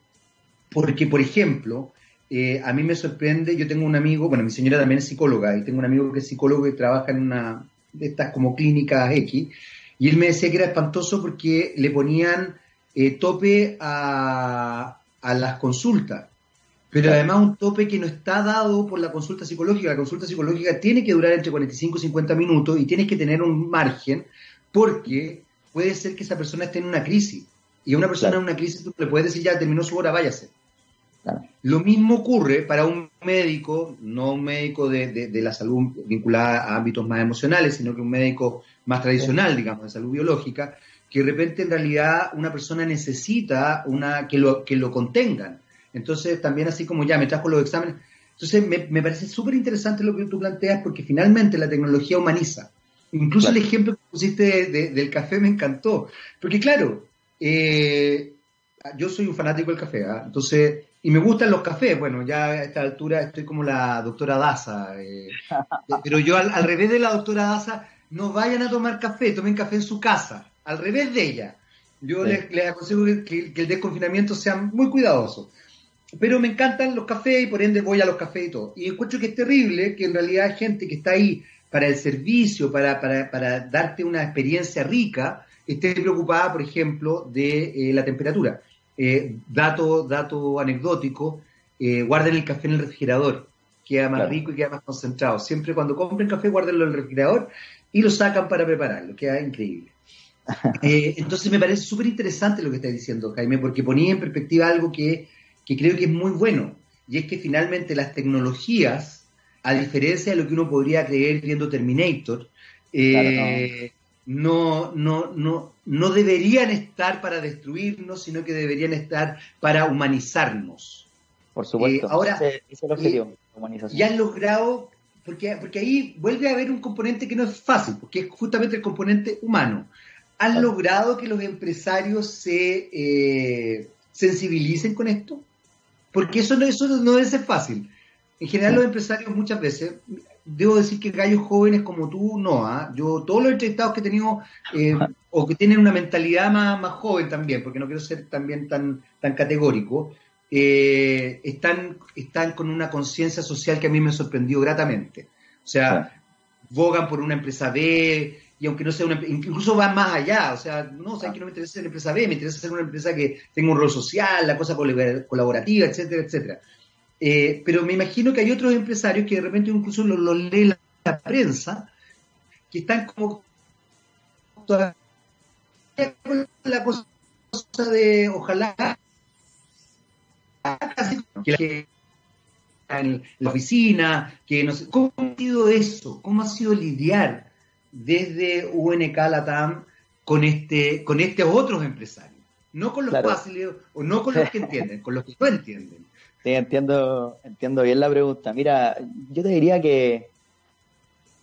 [SPEAKER 1] porque, por ejemplo, eh, a mí me sorprende, yo tengo un amigo, bueno, mi señora también es psicóloga, y tengo un amigo que es psicólogo y trabaja en una de estas como clínicas X, y él me decía que era espantoso porque le ponían eh, tope a, a las consultas. Pero además un tope que no está dado por la consulta psicológica. La consulta psicológica tiene que durar entre 45 y 50 minutos y tienes que tener un margen porque puede ser que esa persona esté en una crisis. Y a una persona en una crisis tú le puedes decir ya terminó su hora, váyase. Lo mismo ocurre para un médico, no un médico de, la salud vinculada a ámbitos más emocionales, sino que un médico más tradicional, digamos, de salud biológica, que de repente en realidad una persona necesita una que lo, que lo contengan. Entonces, también así como ya me trajo los exámenes. Entonces, me, parece súper interesante lo que tú planteas porque finalmente la tecnología humaniza. Incluso el ejemplo que pusiste del café me encantó. Porque claro, eh, yo soy un fanático del café, ¿ah? entonces, y me gustan los cafés. Bueno, ya a esta altura estoy como la doctora Daza. Eh, pero yo al, revés de la doctora Daza, no vayan a tomar café, tomen café en su casa al revés de ella. Yo les, aconsejo que, el desconfinamiento sea muy cuidadoso. Pero me encantan los cafés y por ende voy a los cafés y todo. Y encuentro que es terrible que en realidad hay gente que está ahí para el servicio, para, para, darte una experiencia rica, esté preocupada, por ejemplo, de eh, la temperatura. Eh, dato, dato anecdótico, eh, guarden el café en el refrigerador, queda más rico y queda más concentrado. Siempre cuando compren café, guárdenlo en el refrigerador y lo sacan para prepararlo, queda increíble. Eh, entonces me parece súper interesante lo que estás diciendo, Jaime, porque ponía en perspectiva algo que, creo que es muy bueno, y es que finalmente las tecnologías, a diferencia de lo que uno podría creer viendo Terminator, eh, no. No, no, no, deberían estar para destruirnos, sino que deberían estar para humanizarnos.
[SPEAKER 2] Por supuesto,
[SPEAKER 1] eh, ahora, ese, es el objetivo, humanización. Ya han logrado porque, porque ahí vuelve a haber un componente que no es fácil, porque es justamente el componente humano han logrado que los empresarios se eh, sensibilicen con esto? Porque eso no, eso no debe ser fácil. En general los empresarios muchas veces, debo decir que gallos jóvenes como tú, no. ¿ah? Yo todos los entrevistados que he tenido, eh, o que tienen una mentalidad más, más joven también, porque no quiero ser también tan, tan categórico, eh, están, están con una conciencia social que a mí me sorprendió gratamente. O sea, bogan por una empresa B, y aunque no sea una incluso va más allá, o sea, no, o sea, que no me interesa ser empresa B, me interesa ser una empresa que tenga un rol social, la cosa colaborativa, etcétera, etcétera. Eh, pero me imagino que hay otros empresarios que de repente incluso lo, lo lee la, prensa, que están como la cosa de ojalá que en la oficina, que no sé, ¿cómo ha sido eso? ¿Cómo ha sido lidiar desde UNK Latam con este con estos otros empresarios, no con los fáciles o no con los que entienden, con los que no entienden.
[SPEAKER 2] Sí, entiendo, entiendo bien la pregunta. Mira, yo te diría que,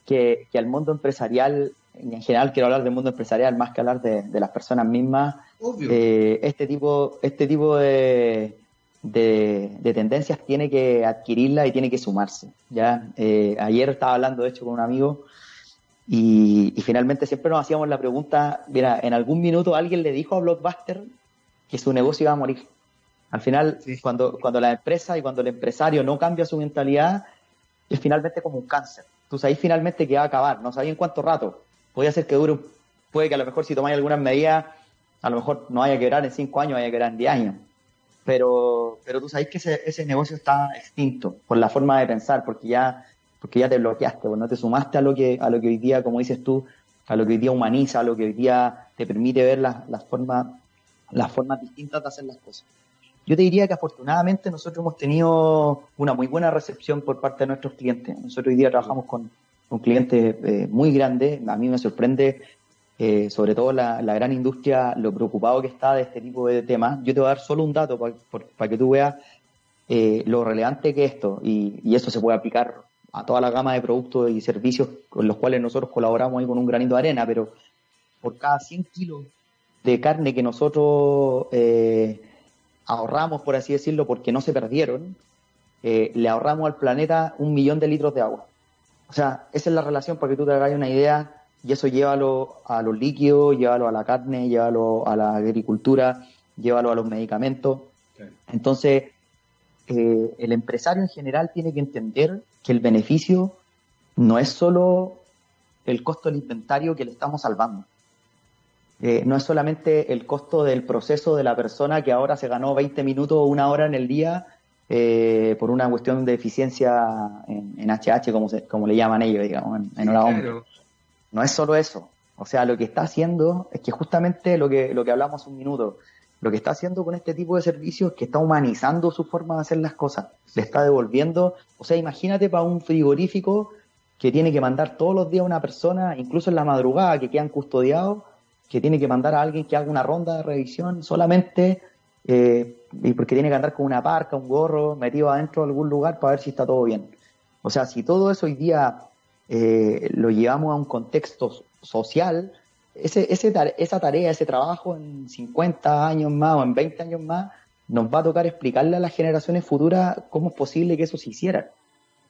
[SPEAKER 2] que, al mundo empresarial, en general quiero hablar del mundo empresarial más que hablar de, las personas mismas. Eh, este tipo, este tipo de, de, tendencias tiene que adquirirla y tiene que sumarse. ¿ya? Eh, ayer estaba hablando, de hecho, con un amigo y, finalmente siempre nos hacíamos la pregunta, mira, en algún minuto alguien le dijo a Blockbuster que su negocio iba a morir. Al final, cuando, cuando la empresa y cuando el empresario no cambia su mentalidad, es finalmente como un cáncer. Tú sabes finalmente que va a acabar, no sabes en cuánto rato. Puede ser que dure, puede que a lo mejor si tomáis algunas medidas, a lo mejor no vaya a quebrar en cinco años, vaya a quebrar en diez años. Pero, pero tú sabes que ese, negocio está extinto por la forma de pensar, porque ya porque ya te bloqueaste, pues no te sumaste a lo que, a lo que hoy día, como dices tú, a lo que hoy día humaniza, a lo que hoy día te permite ver las, las formas, las formas distintas de hacer las cosas. Yo te diría que afortunadamente nosotros hemos tenido una muy buena recepción por parte de nuestros clientes. Nosotros hoy día trabajamos con, con clientes eh, muy grandes. A mí me sorprende, eh, sobre todo la, gran industria, lo preocupado que está de este tipo de temas. Yo te voy a dar solo un dato para que tú veas eh, lo relevante que es esto. Y, y, eso se puede aplicar a toda la gama de productos y servicios con los cuales nosotros colaboramos ahí con un granito de arena. Pero por cada 100 kilos de carne que nosotros ahorramos, por así decirlo, porque no se perdieron, eh, le ahorramos al planeta un millón de litros de agua. O sea, esa es la relación para que tú te hagas una idea y eso llévalo a los líquidos, llévalo a la carne, llévalo a la agricultura, llévalo a los medicamentos. Entonces, eh, el empresario en general tiene que entender que el beneficio no es solo el costo del inventario que le estamos salvando. Eh, no es solamente el costo del proceso de la persona que ahora se ganó 20 minutos o una hora en el día eh, por una cuestión de eficiencia en, HH, como, como le llaman ellos, digamos, en, hora No es solo eso. O sea, lo que está haciendo es que justamente lo que, lo que hablamos un minuto, lo que está haciendo con este tipo de servicios es que está humanizando su forma de hacer las cosas, le está devolviendo, o sea, imagínate para un frigorífico que tiene que mandar todos los días a una persona, incluso en la madrugada, que quedan custodiados, que tiene que mandar a alguien que haga una ronda de revisión solamente eh, y porque tiene que andar con una parca, un gorro metido adentro de algún lugar para ver si está todo bien. O sea, si todo eso hoy día eh, lo llevamos a un contexto social, ese, ese, esa tarea, ese trabajo en 50 años más o en 20 años más, nos va a tocar explicarle a las generaciones futuras cómo es posible que eso se hiciera.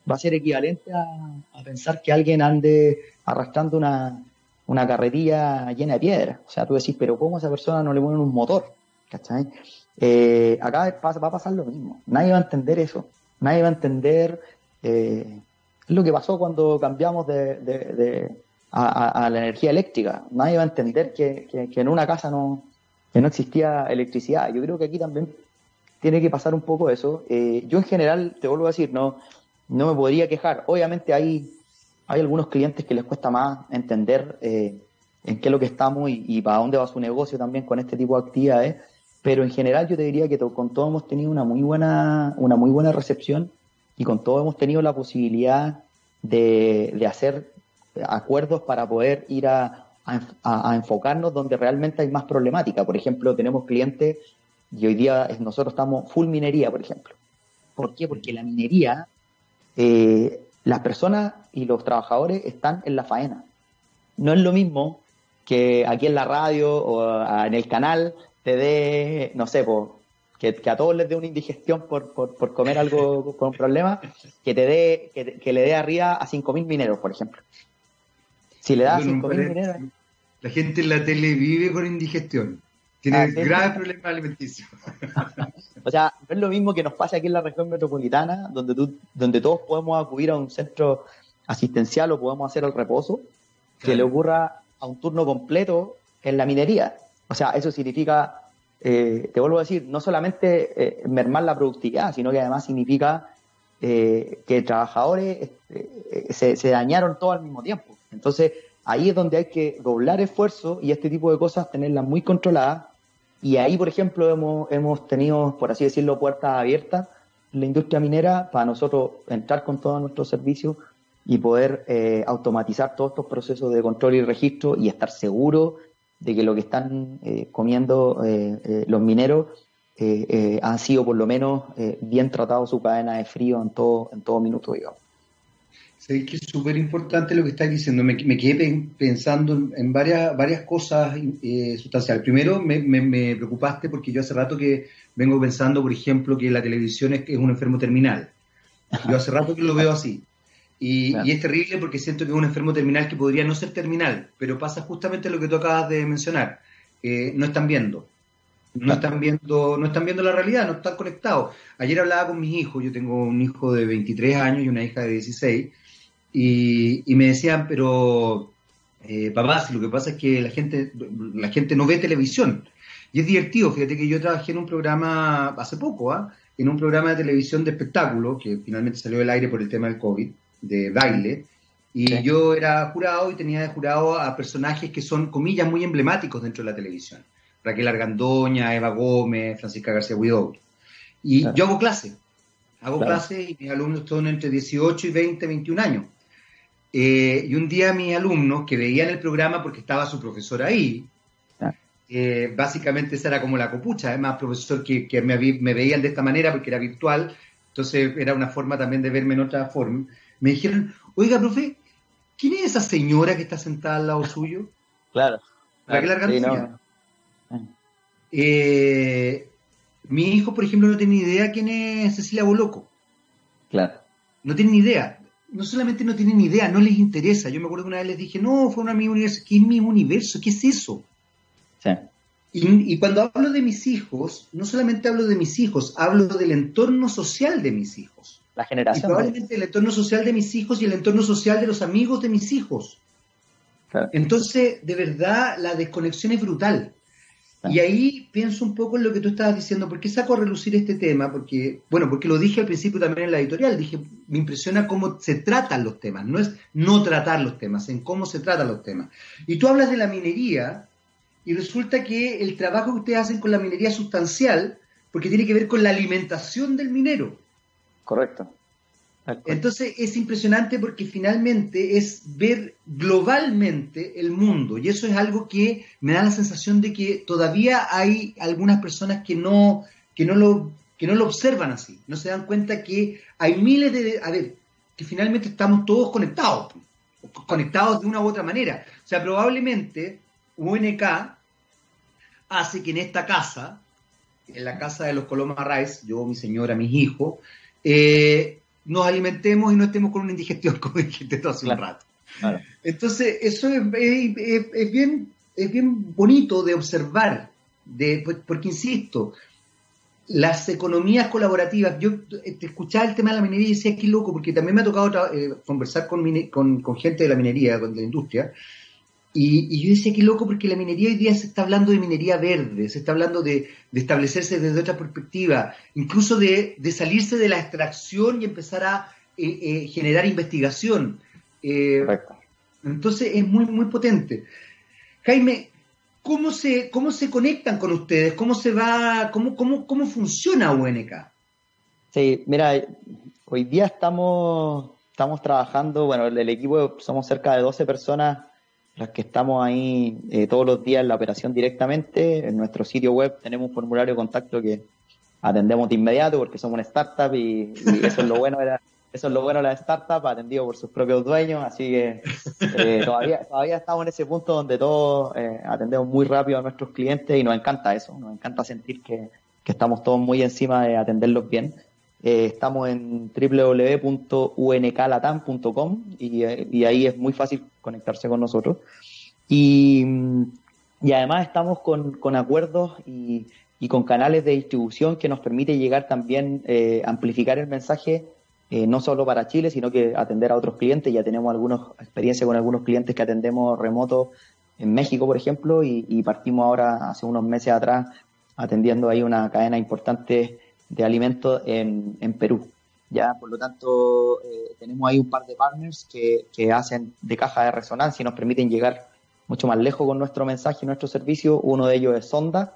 [SPEAKER 2] Va a ser equivalente a, pensar que alguien ande arrastrando una, una carretilla llena de piedras. O sea, tú decís, pero ¿cómo a esa persona no le ponen un motor? ¿Cachai? Eh, acá va a pasar lo mismo. Nadie va a entender eso. Nadie va a entender eh, lo que pasó cuando cambiamos de, a, la energía eléctrica. Nadie va a entender que, en una casa no, no existía electricidad. Yo creo que aquí también tiene que pasar un poco eso. Eh, yo en general, te vuelvo a decir, no, no me podría quejar. Obviamente hay hay algunos clientes que les cuesta más entender eh, en qué es lo que estamos y, para dónde va su negocio también con este tipo de actividades, pero en general yo te diría que con todo hemos tenido una muy buena, una muy buena recepción y con todo hemos tenido la posibilidad de, hacer acuerdos para poder ir a, enfocarnos donde realmente hay más problemática. Por ejemplo, tenemos clientes y hoy día nosotros estamos full minería, por ejemplo. ¿Por qué? Porque la minería eh, las personas y los trabajadores están en la faena. No es lo mismo que aquí en la radio o en el canal te dé, no sé, que, a todos les dé una indigestión por, por, comer algo con problema, que te dé, que, le dé arriba a 5.000 mineros, por ejemplo. Si le das 5.000 mineros...
[SPEAKER 1] La gente en la tele vive con indigestión. Tiene ah, graves problemas alimenticios.
[SPEAKER 2] o sea, no es lo mismo que nos pasa aquí en la región metropolitana, donde, tú, donde todos podemos acudir a un centro asistencial o podemos hacer el reposo, que le ocurra a un turno completo en la minería. O sea, eso significa, eh, te vuelvo a decir, no solamente eh, mermar la productividad, sino que además significa eh, que trabajadores se, dañaron todo al mismo tiempo. Entonces, ahí es donde hay que doblar esfuerzo y este tipo de cosas tenerlas muy controladas. Y ahí, por ejemplo, hemos, hemos tenido, por así decirlo, puertas abiertas en la industria minera para nosotros entrar con todos nuestros servicios y poder automatizar todos estos procesos de control y registro y estar seguro de que lo que están eh, comiendo eh, los mineros han sido por lo menos bien tratado su cadena de frío en todo, en todo minuto, digamos.
[SPEAKER 1] Sé que es súper importante lo que estás diciendo. Me, quedé pensando en, varias, varias cosas eh, sustanciales. Primero, me, me, preocupaste porque yo hace rato que vengo pensando, por ejemplo, que la televisión es, es un enfermo terminal. Yo hace rato que lo veo así. Y, es terrible porque siento que es un enfermo terminal que podría no ser terminal, pero pasa justamente lo que tú acabas de mencionar. Eh, no están viendo. No están viendo, no están viendo la realidad, no están conectados. Ayer hablaba con mis hijos, yo tengo un hijo de 23 años y una hija de 16, y, me decían, pero eh, papá, si lo que pasa es que la gente, la gente no ve televisión. Y es divertido, fíjate que yo trabajé en un programa hace poco, ¿ah? en un programa de televisión de espectáculo, que finalmente salió del aire por el tema del COVID, de baile, y yo era jurado y tenía de jurado a personajes que son, comillas, muy emblemáticos dentro de la televisión. Raquel Argandoña, Eva Gómez, Francisca García Huidó. Y yo hago clase. Hago clase y mis alumnos son entre 18 y 20, 21 años. Eh, y un día mis alumnos que veían el programa porque estaba su profesor ahí, eh, básicamente esa era como la copucha, además profesor que, me, me, veían de esta manera porque era virtual, entonces era una forma también de verme en otra forma, me dijeron, oiga, profe, ¿quién es esa señora que está sentada al lado suyo?
[SPEAKER 2] Claro.
[SPEAKER 1] claro eh, mi hijo, por ejemplo, no tiene ni idea quién es Cecilia Boloco.
[SPEAKER 2] Claro.
[SPEAKER 1] No tiene ni idea. No solamente no tienen ni idea, no les interesa. Yo me acuerdo que una vez les dije, no, fue una mi universo. ¿Qué es mi universo? ¿Qué es eso?
[SPEAKER 2] Sí.
[SPEAKER 1] Y, y, cuando hablo de mis hijos, no solamente hablo de mis hijos, hablo del entorno social de mis hijos.
[SPEAKER 2] La generación.
[SPEAKER 1] Y probablemente el entorno social de mis hijos y el entorno social de los amigos de mis hijos. Entonces, de verdad, la desconexión es brutal. Y ahí pienso un poco en lo que tú estabas diciendo, ¿por qué saco a relucir este tema? Porque, bueno, porque lo dije al principio también en la editorial, dije, me impresiona cómo se tratan los temas, no es no tratar los temas, en cómo se tratan los temas. Y tú hablas de la minería, y resulta que el trabajo que ustedes hacen con la minería es sustancial, porque tiene que ver con la alimentación del minero.
[SPEAKER 2] Correcto.
[SPEAKER 1] Entonces es impresionante porque finalmente es ver globalmente el mundo y eso es algo que me da la sensación de que todavía hay algunas personas que no, que no, lo, que no lo observan así, no se dan cuenta que hay miles de... A ver, que finalmente estamos todos conectados, conectados de una u otra manera. O sea, probablemente UNK hace que en esta casa, en la casa de los Coloma Rice, yo, mi señora, mis hijos, eh, nos alimentemos y no estemos con una indigestión, como dijiste todo hace un rato. Entonces, eso es, bien, es bien bonito de observar, de, porque insisto, las economías colaborativas, yo te escuchaba el tema de la minería y decía, qué loco, porque también me ha tocado eh, conversar con, con, con, gente de la minería, de la industria, y, yo decía, qué loco, porque la minería hoy día se está hablando de minería verde, se está hablando de, establecerse desde otra perspectiva, incluso de, salirse de la extracción y empezar a eh, eh, generar investigación. Eh, entonces es muy, muy potente. Jaime, ¿cómo se, cómo se conectan con ustedes? ¿Cómo se va, cómo, cómo, cómo funciona UNK?
[SPEAKER 2] Sí, mira, hoy día estamos, estamos trabajando, bueno, el equipo somos cerca de 12 personas las que estamos ahí eh, todos los días en la operación directamente. En nuestro sitio web tenemos un formulario de contacto que atendemos de inmediato porque somos una startup y, eso es lo bueno de eso es lo bueno de la startup, atendido por sus propios dueños, así que eh, todavía, todavía estamos en ese punto donde todos eh, atendemos muy rápido a nuestros clientes y nos encanta eso, nos encanta sentir que, que estamos todos muy encima de atenderlos bien. Eh, estamos en www.unklatam.com y, eh, y, ahí es muy fácil conectarse con nosotros. Y, y además estamos con, con acuerdos y, y, con canales de distribución que nos permite llegar también, eh, amplificar el mensaje, no solo para Chile, sino que atender a otros clientes. Ya tenemos algunos experiencia con algunos clientes que atendemos remoto en México, por ejemplo, y partimos ahora, hace unos meses atrás, atendiendo ahí una cadena importante de alimentos en, en Perú. Ya, por lo tanto, eh, tenemos ahí un par de partners que, que, hacen de caja de resonancia y nos permiten llegar mucho más lejos con nuestro mensaje y nuestro servicio. Uno de ellos es Sonda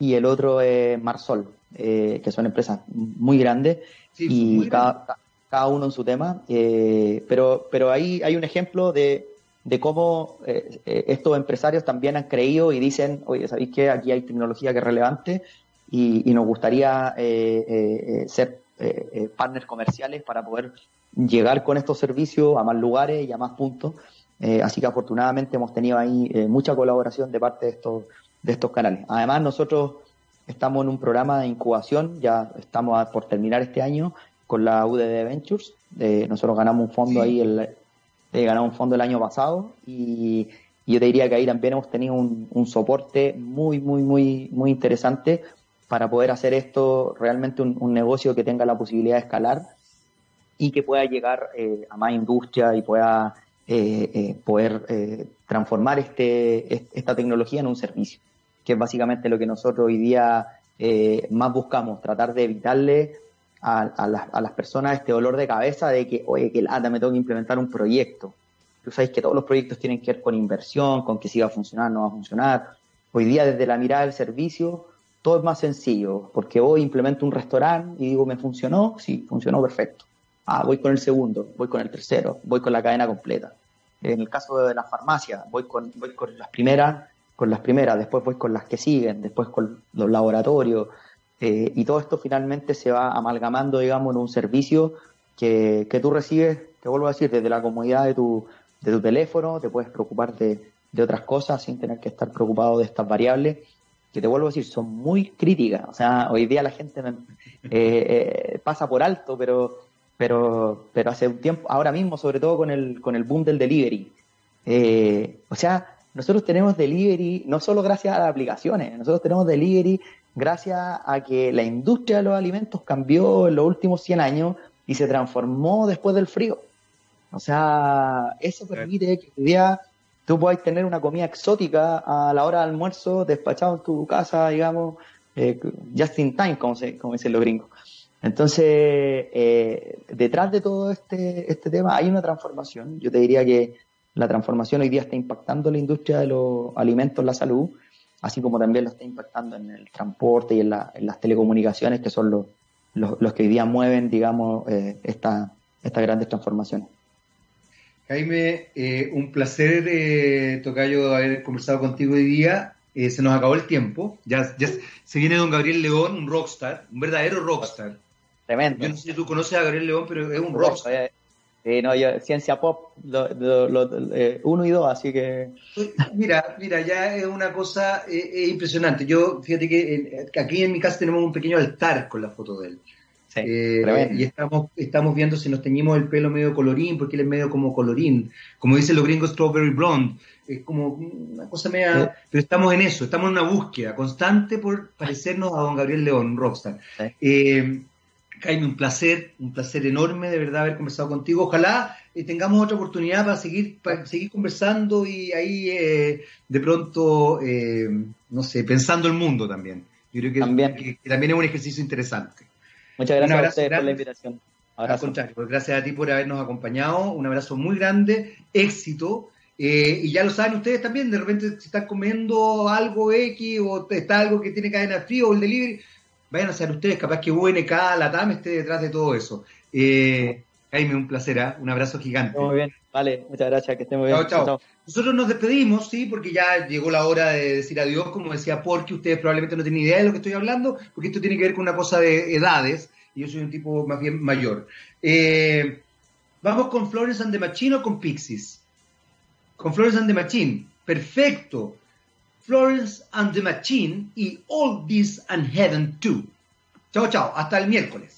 [SPEAKER 2] y el otro es Marsol, eh, que son empresas muy grandes y cada, cada, uno en su tema. Eh, pero, pero ahí hay un ejemplo de, de cómo estos empresarios también han creído y dicen, oye, ¿sabéis que aquí hay tecnología que es relevante? Y, nos gustaría eh, eh, ser eh, partners comerciales para poder llegar con estos servicios a más lugares y a más puntos. así que afortunadamente hemos tenido ahí mucha colaboración de parte de estos, de estos canales. Además, nosotros estamos en un programa de incubación, ya estamos por terminar este año con la UDD Ventures. nosotros ganamos un fondo ahí, el, ganamos un fondo el año pasado y, yo te diría que ahí también hemos tenido un, un, soporte muy, muy, muy, muy interesante para poder hacer esto realmente un, negocio que tenga la posibilidad de escalar y que pueda llegar eh, a más industria y pueda eh, eh, poder transformar este, esta tecnología en un servicio, que es básicamente lo que nosotros hoy día más buscamos, tratar de evitarle a, las, personas este dolor de cabeza de que, oye, que lata, me tengo que implementar un proyecto. Tú sabes que todos los proyectos tienen que ver con inversión, con que si va a funcionar, no va a funcionar. Hoy día, desde la mirada del servicio, todo es más sencillo, porque hoy implemento un restaurante y digo, ¿me funcionó? Sí, funcionó perfecto. Ah, voy con el segundo, voy con el tercero, voy con la cadena completa. En el caso de la farmacia, voy con, voy con las primeras, con las primeras, después voy con las que siguen, después con los laboratorios, eh, y todo esto finalmente se va amalgamando, digamos, en un servicio que, que, tú recibes, te vuelvo a decir, desde la comodidad de tu, de tu teléfono, te puedes preocupar de, de otras cosas sin tener que estar preocupado de estas variables, que te vuelvo a decir, son muy críticas. O sea, hoy día la gente eh, eh, pasa por alto, pero, pero, pero hace un tiempo, ahora mismo, sobre todo con el, con el boom del delivery. o sea, nosotros tenemos delivery no solo gracias a las aplicaciones, nosotros tenemos delivery gracias a que la industria de los alimentos cambió en los últimos 100 años y se transformó después del frío. O sea, eso permite que hoy día tú puedas tener una comida exótica a la hora del almuerzo despachado en tu casa, digamos, eh, just in time, como, se, como dicen los gringos. Entonces, eh, detrás de todo este, este tema hay una transformación. Yo te diría que la transformación hoy día está impactando la industria de los alimentos, la salud, así como también lo está impactando en el transporte y en, las telecomunicaciones, que son los, los, que hoy día mueven, digamos, eh, esta, estas grandes transformaciones.
[SPEAKER 1] Jaime, eh, un placer, eh, Tocayo, haber conversado contigo hoy día. Eh, se nos acabó el tiempo. Ya, ya se viene don Gabriel León, un rockstar, un verdadero rockstar.
[SPEAKER 2] Tremendo.
[SPEAKER 1] Yo no sé si tú conoces a Gabriel León, pero es un rockstar.
[SPEAKER 2] Sí, no, yo, ciencia pop, eh, uno y dos, así que...
[SPEAKER 1] Mira, mira, ya es una cosa eh, impresionante. Yo, fíjate que aquí en mi casa tenemos un pequeño altar con la foto de él. Sí, eh, y estamos, estamos viendo si nos teñimos el pelo medio colorín, porque él es medio como colorín, como dicen los gringos, strawberry blonde. Es como una cosa media... Pero estamos en eso, estamos en una búsqueda constante por parecernos a don Gabriel León, rockstar. Sí. Jaime, un placer, un placer enorme de verdad haber conversado contigo. Ojalá eh, tengamos otra oportunidad para seguir, para seguir conversando y ahí eh, de pronto, eh, no sé, pensando el mundo también. Yo creo que también, también es un ejercicio interesante.
[SPEAKER 2] Muchas gracias a ustedes por la invitación.
[SPEAKER 1] Al contrario, pues gracias a ti por habernos acompañado. Un abrazo muy grande, éxito. y ya lo saben ustedes también, de repente si están comiendo algo X o está algo que tiene cadena frío o el delivery, vayan a ser ustedes, capaz que UNK, la TAM esté detrás de todo eso. Eh, Jaime, un placer, ¿eh? un abrazo gigante.
[SPEAKER 2] Muy bien, vale, muchas gracias, que estén muy bien.
[SPEAKER 1] Chao, chao. Nosotros nos despedimos, sí, porque ya llegó la hora de decir adiós, como decía porque ustedes probablemente no tienen idea de lo que estoy hablando, porque esto tiene que ver con una cosa de edades, y yo soy un tipo más bien mayor. Eh, vamos con Florence and the Machine o con Pixies. Con Florence and the Machine, perfecto. Florence and the Machine y All This and Heaven Too. Chao, chao. Hasta el miércoles.